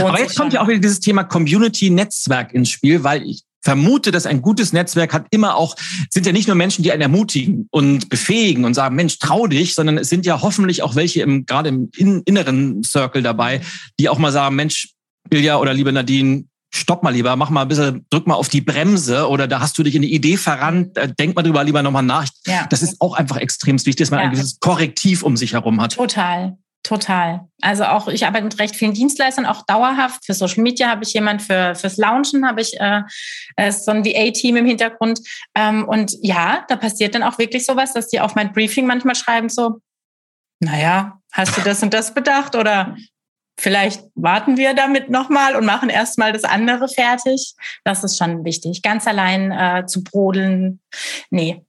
aber jetzt kommt ja auch wieder dieses Thema Community-Netzwerk ins Spiel, weil ich vermute, dass ein gutes Netzwerk hat immer auch, sind ja nicht nur Menschen, die einen ermutigen und befähigen und sagen, Mensch, trau dich, sondern es sind ja hoffentlich auch welche im, gerade im inneren Circle dabei, die auch mal sagen, Mensch, Ilja oder liebe Nadine, stopp mal lieber, mach mal ein bisschen, drück mal auf die Bremse oder da hast du dich in eine Idee verrannt, äh, denk mal drüber lieber nochmal nach. Ja. Das ist auch einfach extrem wichtig, dass man ja. ein gewisses Korrektiv um sich herum hat. Total. Total. Also auch, ich arbeite mit recht vielen Dienstleistern, auch dauerhaft. Für Social Media habe ich jemand, für fürs Launchen habe ich äh, äh so ein VA-Team im Hintergrund. Ähm, und ja, da passiert dann auch wirklich sowas, dass die auf mein Briefing manchmal schreiben so, naja, hast du das und das bedacht? Oder vielleicht warten wir damit nochmal und machen erstmal das andere fertig. Das ist schon wichtig. Ganz allein äh, zu brodeln, nee,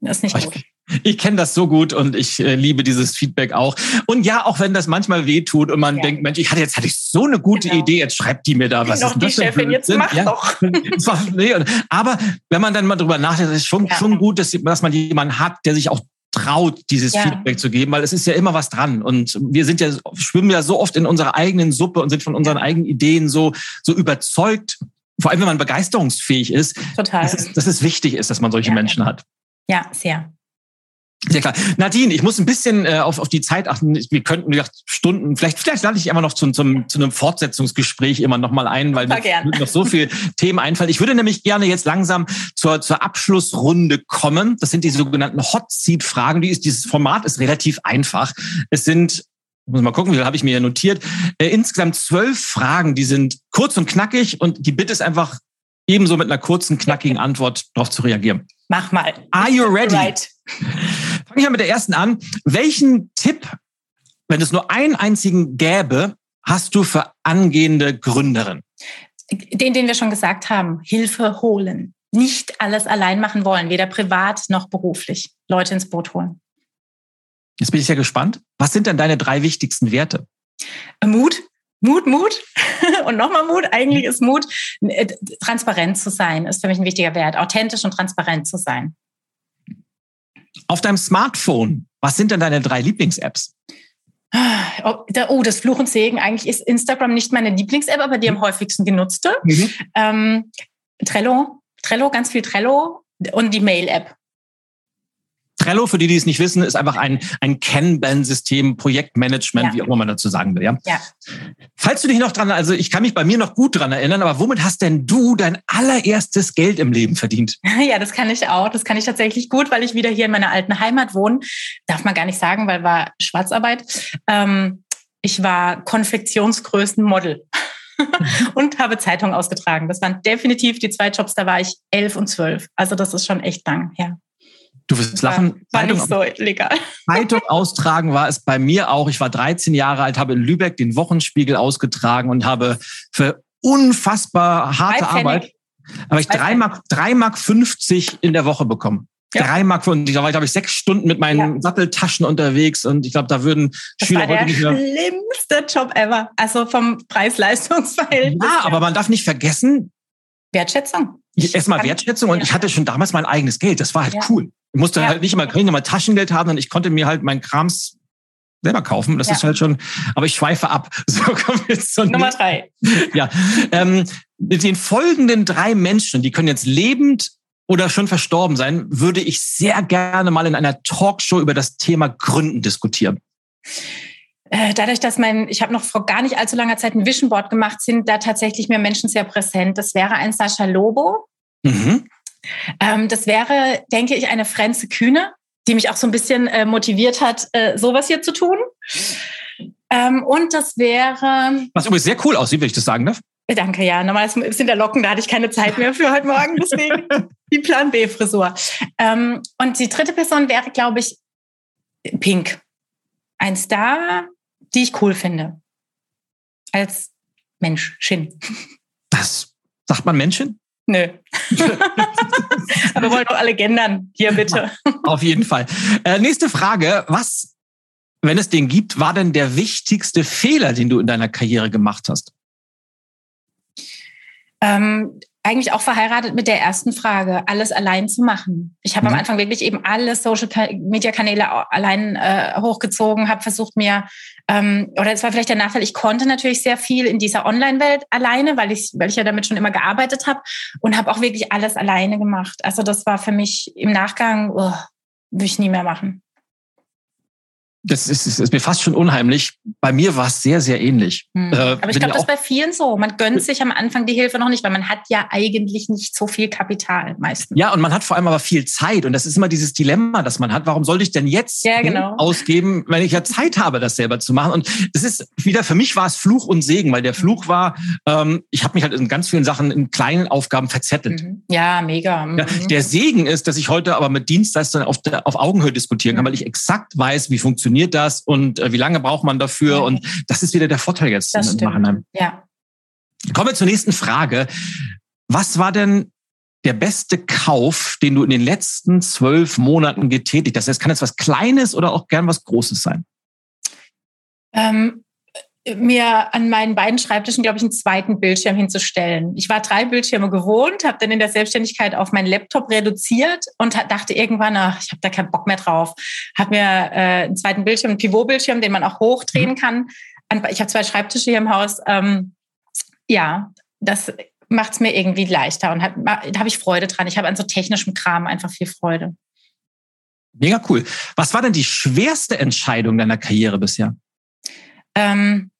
das ist nicht gut. Ich kenne das so gut und ich äh, liebe dieses Feedback auch. Und ja, auch wenn das manchmal wehtut und man ja. denkt, Mensch, ich hatte jetzt hatte ich so eine gute genau. Idee, jetzt schreibt die mir da was. Noch ist die Chefin, jetzt mach ja. doch. *laughs* Aber wenn man dann mal drüber nachdenkt, ist es schon, ja. schon gut, dass, dass man jemanden hat, der sich auch traut, dieses ja. Feedback zu geben, weil es ist ja immer was dran. Und wir sind ja, schwimmen ja so oft in unserer eigenen Suppe und sind von unseren eigenen Ideen so, so überzeugt. Vor allem, wenn man begeisterungsfähig ist. Total. Dass es, dass es wichtig ist, dass man solche. Menschen hat. Ja, sehr. Sehr klar. Nadine, ich muss ein bisschen äh, auf, auf die Zeit achten. Wir könnten ja, Stunden, vielleicht, vielleicht lade ich immer noch zum, zum, zu einem Fortsetzungsgespräch immer noch mal ein, weil mir noch so viele Themen einfallen. Ich würde nämlich gerne jetzt langsam zur, zur Abschlussrunde kommen. Das sind die sogenannten Hot Seat Fragen. Die ist, dieses Format ist relativ einfach. Es sind muss mal gucken, wie viel habe ich mir hier notiert. Äh, insgesamt zwölf Fragen, die sind kurz und knackig und die Bitte ist einfach ebenso mit einer kurzen, knackigen Antwort darauf zu reagieren. Mach mal. Are you ready? Right. *laughs* Fange ich mal mit der ersten an. Welchen Tipp, wenn es nur einen einzigen gäbe, hast du für angehende Gründerin? Den, den wir schon gesagt haben, Hilfe holen. Nicht alles allein machen wollen, weder privat noch beruflich. Leute ins Boot holen. Jetzt bin ich ja gespannt. Was sind denn deine drei wichtigsten Werte? Mut, Mut, Mut *laughs* und nochmal Mut. Eigentlich ist Mut, äh, transparent zu sein, ist für mich ein wichtiger Wert. Authentisch und transparent zu sein. Auf deinem Smartphone, was sind denn deine drei Lieblings-Apps? Oh, oh, das Fluch und Segen. Eigentlich ist Instagram nicht meine Lieblings-App, aber die am häufigsten genutzte. Mhm. Ähm, Trello, Trello, ganz viel Trello und die Mail-App. Trello, für die, die es nicht wissen, ist einfach ein, ein Kanban-System, Projektmanagement, ja. wie auch immer man dazu sagen will. Ja? ja. Falls du dich noch dran, also ich kann mich bei mir noch gut dran erinnern, aber womit hast denn du dein allererstes Geld im Leben verdient? *laughs* Ja, das kann ich auch. Das kann ich tatsächlich gut, weil ich wieder hier in meiner alten Heimat wohne. Darf man gar nicht sagen, weil war Schwarzarbeit. Ähm, ich war Konfektionsgrößenmodel. *laughs* und habe Zeitungen ausgetragen. Das waren definitiv die zwei Jobs, da war ich elf und zwölf. Also das ist schon echt lang her. Du wirst lachen. War, war nicht so legal. *laughs* Zeitung austragen war es bei mir auch. Ich war 13 Jahre alt, habe in Lübeck den Wochenspiegel ausgetragen und habe für unfassbar harte Arbeit, habe ich drei Mark, drei Mark 50 in der Woche bekommen. Ja. Drei Mark und da war ich, glaube ich, sechs Stunden mit meinen ja. Satteltaschen unterwegs und ich glaube, da würden das Schüler war der nicht mehr. Schlimmste Job ever. Also vom Preis-Leistungsverhältnis. Ja, aber man darf nicht vergessen. Wertschätzung. Erstmal Wertschätzung und ja. ich hatte schon damals mein eigenes Geld. Das war halt cool. Ich musste ja. halt nicht immer, nicht immer Taschengeld haben, sondern ich konnte mir halt meinen Krams selber kaufen. Das ja. ist halt schon, aber ich schweife ab. *laughs* So kommen wir jetzt zur Nummer drei. *laughs* Ja. Ähm, mit den folgenden drei Menschen, die können jetzt lebend oder schon verstorben sein, würde ich sehr gerne mal in einer Talkshow über das Thema Gründen diskutieren. Äh, dadurch, dass mein, ich habe noch vor gar nicht allzu langer Zeit ein Vision Board gemacht, sind da tatsächlich mehr Menschen sehr präsent. Das wäre ein Sascha Lobo. Mhm. Ähm, das wäre, denke ich, eine Frenze Kühne, die mich auch so ein bisschen äh, motiviert hat, äh, sowas hier zu tun. Ähm, und das wäre. Was übrigens sehr cool aussieht, wenn ich das sagen darf. Äh, danke, ja. Normal sind da Locken, da hatte ich keine Zeit mehr für heute Morgen, deswegen *laughs* die Plan B-Frisur. Ähm, und die dritte Person wäre, glaube ich, Pink. Ein Star, die ich cool finde. Als Mensch, Shin. Das sagt man Menschen? Nö. Aber *laughs* wir wollen doch alle gendern. Hier bitte. *laughs* Auf jeden Fall. Äh, nächste Frage. Was, wenn es den gibt, war denn der wichtigste Fehler, den du in deiner Karriere gemacht hast? Ähm, eigentlich auch verheiratet mit der ersten Frage, alles allein zu machen. Ich habe mhm. am Anfang wirklich eben alle Social-Media-Kanäle allein äh, hochgezogen, habe versucht mir, ähm, oder es war vielleicht der Nachteil, ich konnte natürlich sehr viel in dieser Online-Welt alleine, weil ich, weil ich ja damit schon immer gearbeitet habe und habe auch wirklich alles alleine gemacht. Also das war für mich im Nachgang, oh, würde ich nie mehr machen das ist, ist, ist mir fast schon unheimlich. Bei mir war es sehr, sehr ähnlich. Hm. Äh, Aber ich glaube, das ist bei vielen so. Man gönnt sich am Anfang die Hilfe noch nicht, weil man hat ja eigentlich nicht so viel Kapital meistens. Ja, und man hat vor allem aber viel Zeit. Und das ist immer dieses Dilemma, das man hat. Warum soll ich denn jetzt ja, genau. ausgeben, wenn ich ja Zeit habe, das selber zu machen? Und das ist wieder, für mich war es Fluch und Segen, weil der Fluch war, ähm, ich habe mich halt in ganz vielen Sachen in kleinen Aufgaben verzettelt. Mhm. Ja, mega. Mhm. Ja, der Segen ist, dass ich heute aber mit Dienstleistern auf, der, auf Augenhöhe diskutieren kann, mhm. weil ich exakt weiß, wie funktioniert funktioniert das und äh, wie lange braucht man dafür? Und das ist wieder der Vorteil jetzt das Nachhinein. Ja. Kommen wir zur nächsten Frage. Was war denn der beste Kauf, den du in den letzten zwölf Monaten getätigt hast? Das kann jetzt was Kleines oder auch gern was Großes sein. Ähm, mir an meinen beiden Schreibtischen, glaube ich, einen zweiten Bildschirm hinzustellen. Ich war drei Bildschirme gewohnt, habe dann in der Selbstständigkeit auf meinen Laptop reduziert und dachte irgendwann, ach, ich habe da keinen Bock mehr drauf. Habe mir äh, einen zweiten Bildschirm, einen Pivot-Bildschirm, den man auch hochdrehen mhm. kann. Ich habe zwei Schreibtische hier im Haus. Ähm, ja, das macht es mir irgendwie leichter und hab, da habe ich Freude dran. Ich habe an so technischem Kram einfach viel Freude. Mega cool. Was war denn die schwerste Entscheidung deiner Karriere bisher? Ähm,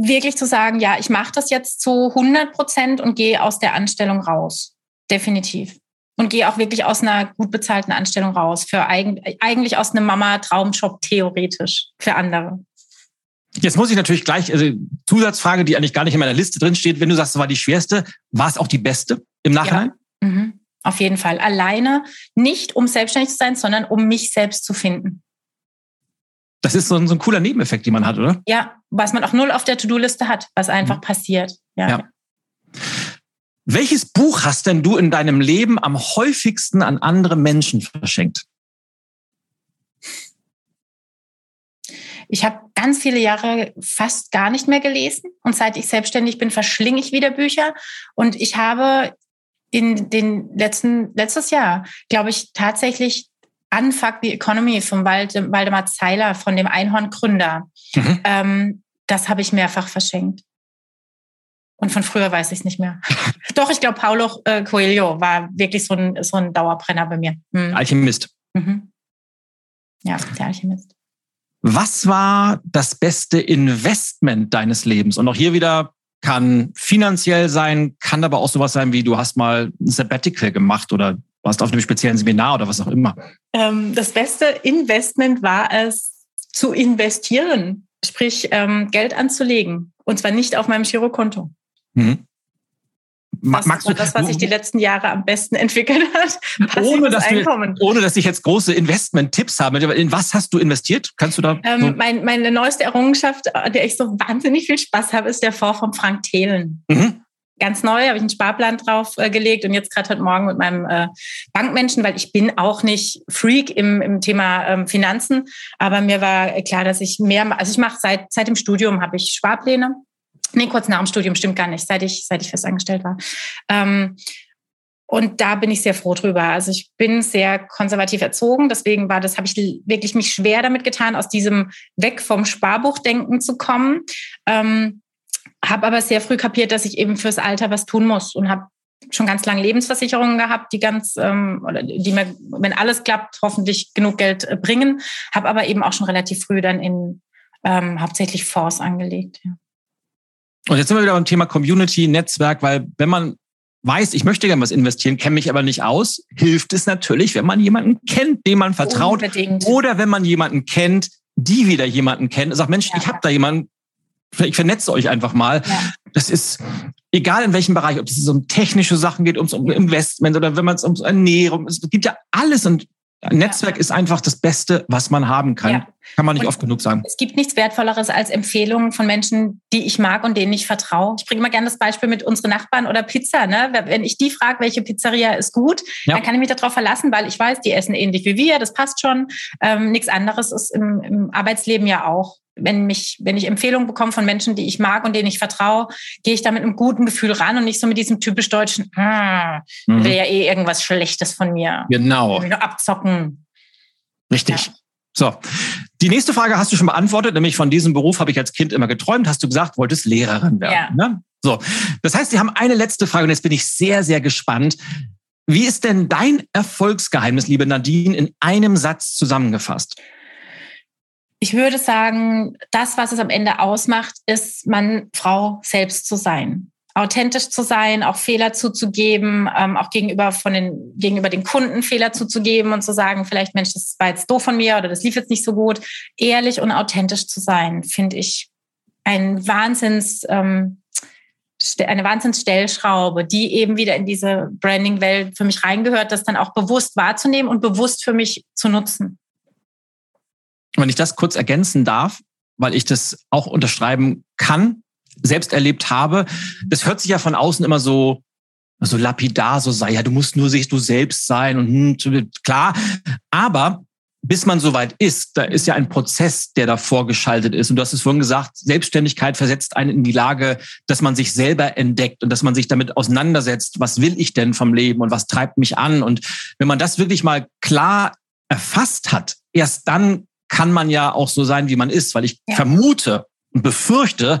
wirklich zu sagen, ja, ich mache das jetzt zu 100 Prozent und gehe aus der Anstellung raus. Definitiv. Und gehe auch wirklich aus einer gut bezahlten Anstellung raus. Für eigentlich aus einem Mama-Traumjob theoretisch für andere. Jetzt muss ich natürlich gleich, also Zusatzfrage, die eigentlich gar nicht in meiner Liste drin steht. Wenn du sagst, es war die schwerste, war es auch die beste im Nachhinein? Ja. Mhm. Auf jeden Fall. Alleine, nicht um selbstständig zu sein, sondern um mich selbst zu finden. Das ist so ein, so ein cooler Nebeneffekt, den man hat, oder? Ja, was man auch null auf der To-Do-Liste hat, was einfach mhm. passiert. Ja. ja. Welches Buch hast denn du in deinem Leben am häufigsten an andere Menschen verschenkt? Ich habe ganz viele Jahre fast gar nicht mehr gelesen und seit ich selbstständig bin, verschlinge ich wieder Bücher und ich habe in den letzten letztes Jahr, glaube ich, tatsächlich Unfuck the Economy von Waldemar Zeiler, von dem Einhorn-Gründer. Mhm. Ähm, das habe ich mehrfach verschenkt. Und von früher weiß ich es nicht mehr. *laughs* Doch, ich glaube, Paulo äh, Coelho war wirklich so ein, so ein Dauerbrenner bei mir. Mhm. Alchemist. Mhm. Ja, der Alchemist. Was war das beste Investment deines Lebens? Und auch hier wieder kann finanziell sein, kann aber auch sowas sein wie du hast mal ein Sabbatical gemacht oder warst auf einem speziellen Seminar oder was auch immer. Ähm, das beste Investment war es, zu investieren, sprich ähm, Geld anzulegen. Und zwar nicht auf meinem Girokonto. Mhm. Das Magst du, das, was sich die letzten Jahre am besten *laughs* entwickelt hat. Ohne dass, du, ohne dass ich jetzt große Investment-Tipps habe. In was hast du investiert? Kannst du da? Ähm, mein, meine neueste Errungenschaft, der ich so wahnsinnig viel Spaß habe, ist der Fonds von Frank Thelen. Mhm. Ganz neu, habe ich einen Sparplan drauf äh, gelegt und jetzt gerade heute Morgen mit meinem äh, Bankmenschen, weil ich bin auch nicht Freak im, im Thema ähm, Finanzen, aber mir war klar, dass ich mehr, also ich mache seit, seit dem Studium habe ich Sparpläne Nee, kurz nach dem Studium, stimmt gar nicht, seit ich, seit ich festangestellt war. Ähm, und da bin ich sehr froh drüber. Also ich bin sehr konservativ erzogen, deswegen war das, habe ich wirklich mich schwer damit getan, aus diesem weg vom Sparbuchdenken zu kommen. Ähm, habe aber sehr früh kapiert, dass ich eben fürs Alter was tun muss und habe schon ganz lange Lebensversicherungen gehabt, die ganz, ähm, oder die mir, wenn alles klappt, hoffentlich genug Geld äh, bringen. Habe aber eben auch schon relativ früh dann in ähm, hauptsächlich Fonds angelegt. Ja. Und jetzt sind wir wieder beim Thema Community, Netzwerk, weil wenn man weiß, ich möchte gerne was investieren, kenne mich aber nicht aus, hilft es natürlich, wenn man jemanden kennt, dem man vertraut. Unbedingt. Oder wenn man jemanden kennt, die wieder jemanden kennt, sagt, Mensch, ja. ich habe da jemanden, ich vernetze euch einfach mal. Ja. Das ist egal in welchem Bereich, ob es um technische Sachen geht, ums um Investment oder wenn man es ums Ernährung, es gibt ja alles und ein Netzwerk ja. ist einfach das Beste, was man haben kann. Ja. Kann man nicht und oft genug sagen. Es gibt nichts Wertvolleres als Empfehlungen von Menschen, die ich mag und denen ich vertraue. Ich bringe immer gerne das Beispiel mit unseren Nachbarn oder Pizza. Ne? Wenn ich die frage, welche Pizzeria ist gut, ja. dann kann ich mich darauf verlassen, weil ich weiß, die essen ähnlich wie wir, das passt schon. Ähm, nichts anderes ist im, im Arbeitsleben ja auch wenn mich, wenn ich Empfehlungen bekomme von Menschen, die ich mag und denen ich vertraue, gehe ich da mit einem guten Gefühl ran und nicht so mit diesem typisch deutschen, ah, mhm. will ja eh irgendwas Schlechtes von mir. Genau. Will nur abzocken. Richtig. Ja. So. Die nächste Frage hast du schon beantwortet, nämlich von diesem Beruf habe ich als Kind immer geträumt, hast du gesagt, wolltest Lehrerin werden. Ja. Ne? So. Das heißt, wir haben eine letzte Frage und jetzt bin ich sehr, sehr gespannt. Wie ist denn dein Erfolgsgeheimnis, liebe Nadine, in einem Satz zusammengefasst? Ich würde sagen, das, was es am Ende ausmacht, ist, man Frau selbst zu sein. Authentisch zu sein, auch Fehler zuzugeben, ähm, auch gegenüber von den, gegenüber den Kunden Fehler zuzugeben und zu sagen, vielleicht, Mensch, das war jetzt doof von mir oder das lief jetzt nicht so gut. Ehrlich und authentisch zu sein, finde ich ein Wahnsinns, ähm, eine Wahnsinnsstellschraube, die eben wieder in diese Branding-Welt für mich reingehört, das dann auch bewusst wahrzunehmen und bewusst für mich zu nutzen. Wenn ich das kurz ergänzen darf, weil ich das auch unterschreiben kann, selbst erlebt habe, das hört sich ja von außen immer so so lapidar so sei, ja, du musst nur sich du selbst sein und hm, klar, aber bis man soweit ist, da ist ja ein Prozess, der da vorgeschaltet ist. Und du hast es vorhin gesagt, Selbstständigkeit versetzt einen in die Lage, dass man sich selber entdeckt und dass man sich damit auseinandersetzt, was will ich denn vom Leben und was treibt mich an. Und wenn man das wirklich mal klar erfasst hat, erst dann kann man ja auch so sein, wie man ist, weil ich ja. vermute und befürchte,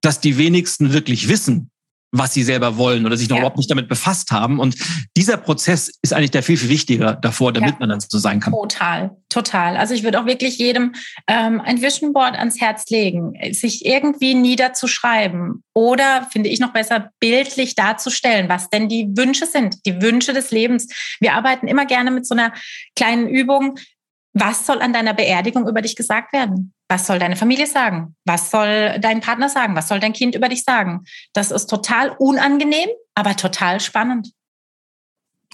dass die wenigsten wirklich wissen, was sie selber wollen oder sich noch ja. überhaupt nicht damit befasst haben. Und dieser Prozess ist eigentlich der viel, viel wichtiger davor, damit ja. man dann so sein kann. Total, total. Also ich würde auch wirklich jedem ähm, ein Vision Board ans Herz legen, sich irgendwie niederzuschreiben oder, finde ich noch besser, bildlich darzustellen, was denn die Wünsche sind, die Wünsche des Lebens. Wir arbeiten immer gerne mit so einer kleinen Übung. Was soll an deiner Beerdigung über dich gesagt werden? Was soll deine Familie sagen? Was soll dein Partner sagen? Was soll dein Kind über dich sagen? Das ist total unangenehm, aber total spannend.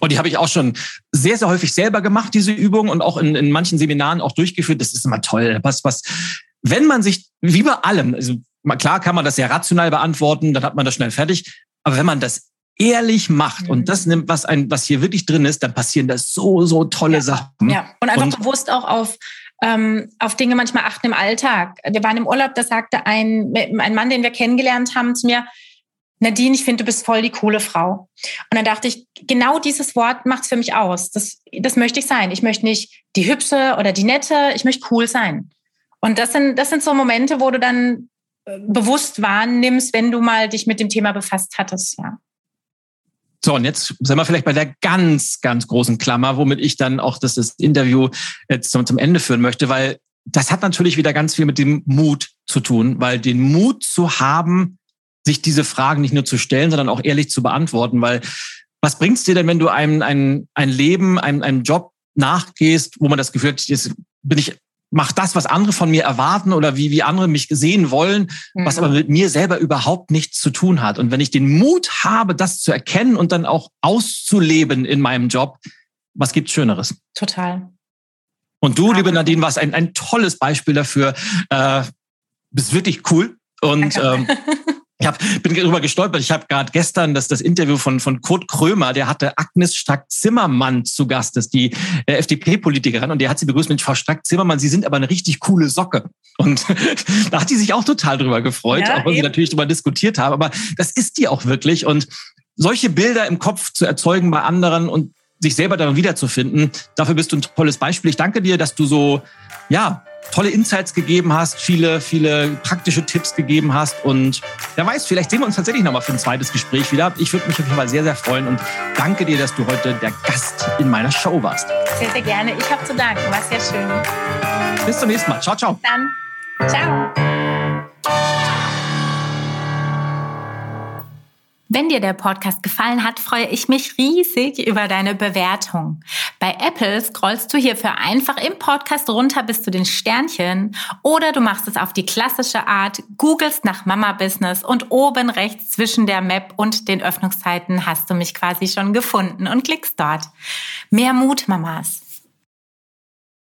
Und die habe ich auch schon sehr, sehr häufig selber gemacht, diese Übung und auch in, in manchen Seminaren auch durchgeführt. Das ist immer toll. Was, was, wenn man sich, wie bei allem, also klar kann man das sehr rational beantworten, dann hat man das schnell fertig. Aber wenn man das ehrlich macht und das nimmt, was ein, was hier wirklich drin ist, dann passieren da so, so tolle ja. Sachen. Ja, und einfach und, bewusst auch auf ähm, auf Dinge manchmal achten im Alltag. Wir waren im Urlaub, da sagte ein, ein Mann, den wir kennengelernt haben, zu mir, Nadine, ich finde, du bist voll die coole Frau. Und dann dachte ich, genau dieses Wort macht es für mich aus. Das, das möchte ich sein. Ich möchte nicht die Hübsche oder die Nette, ich möchte cool sein. Und das sind, das sind so Momente, wo du dann äh, bewusst wahrnimmst, wenn du mal dich mit dem Thema befasst hattest, ja. So, und jetzt sind wir vielleicht bei der ganz, ganz großen Klammer, womit ich dann auch das, das Interview jetzt zum, zum Ende führen möchte, weil das hat natürlich wieder ganz viel mit dem Mut zu tun, weil den Mut zu haben, sich diese Fragen nicht nur zu stellen, sondern auch ehrlich zu beantworten, weil was bringt's dir denn, wenn du ein, ein, ein Leben, ein, einen Job nachgehst, wo man das Gefühl hat, jetzt bin ich mach das, was andere von mir erwarten oder wie, wie andere mich sehen wollen, mhm. was aber mit mir selber überhaupt nichts zu tun hat. Und wenn ich den Mut habe, das zu erkennen und dann auch auszuleben in meinem Job, was gibt's Schöneres? Total. Und du, ja. liebe Nadine, warst ein, ein tolles Beispiel dafür. Äh, bist wirklich cool. Und ähm, *laughs* Ich hab, bin darüber gestolpert. Ich habe gerade gestern das, das Interview von, von Kurt Krömer, der hatte Agnes Strack-Zimmermann zu Gast, das ist die äh, FDP-Politikerin, und der hat sie begrüßt mit Frau Strack-Zimmermann, Sie sind aber eine richtig coole Socke. Und *laughs* da hat die sich auch total drüber gefreut, ja, auch wenn sie natürlich drüber diskutiert haben. Aber das ist die auch wirklich. Und solche Bilder im Kopf zu erzeugen bei anderen und sich selber darin wiederzufinden, dafür bist du ein tolles Beispiel. Ich danke dir, dass du so, ja, tolle Insights gegeben hast, viele, viele praktische Tipps gegeben hast. Und wer weiß, vielleicht sehen wir uns tatsächlich nochmal für ein zweites Gespräch wieder. Ich würde mich auf jeden Fall sehr, sehr freuen und danke dir, dass du heute der Gast in meiner Show warst. Sehr, sehr gerne. Ich habe zu danken. War sehr schön. Bis zum nächsten Mal. Ciao, ciao. Dann. Ciao. Wenn dir der Podcast gefallen hat, freue ich mich riesig über deine Bewertung. Bei Apple scrollst du hierfür einfach im Podcast runter bis zu den Sternchen oder du machst es auf die klassische Art, googelst nach Mama Business und oben rechts zwischen der Map und den Öffnungszeiten hast du mich quasi schon gefunden und klickst dort. Mehr Mut, Mamas.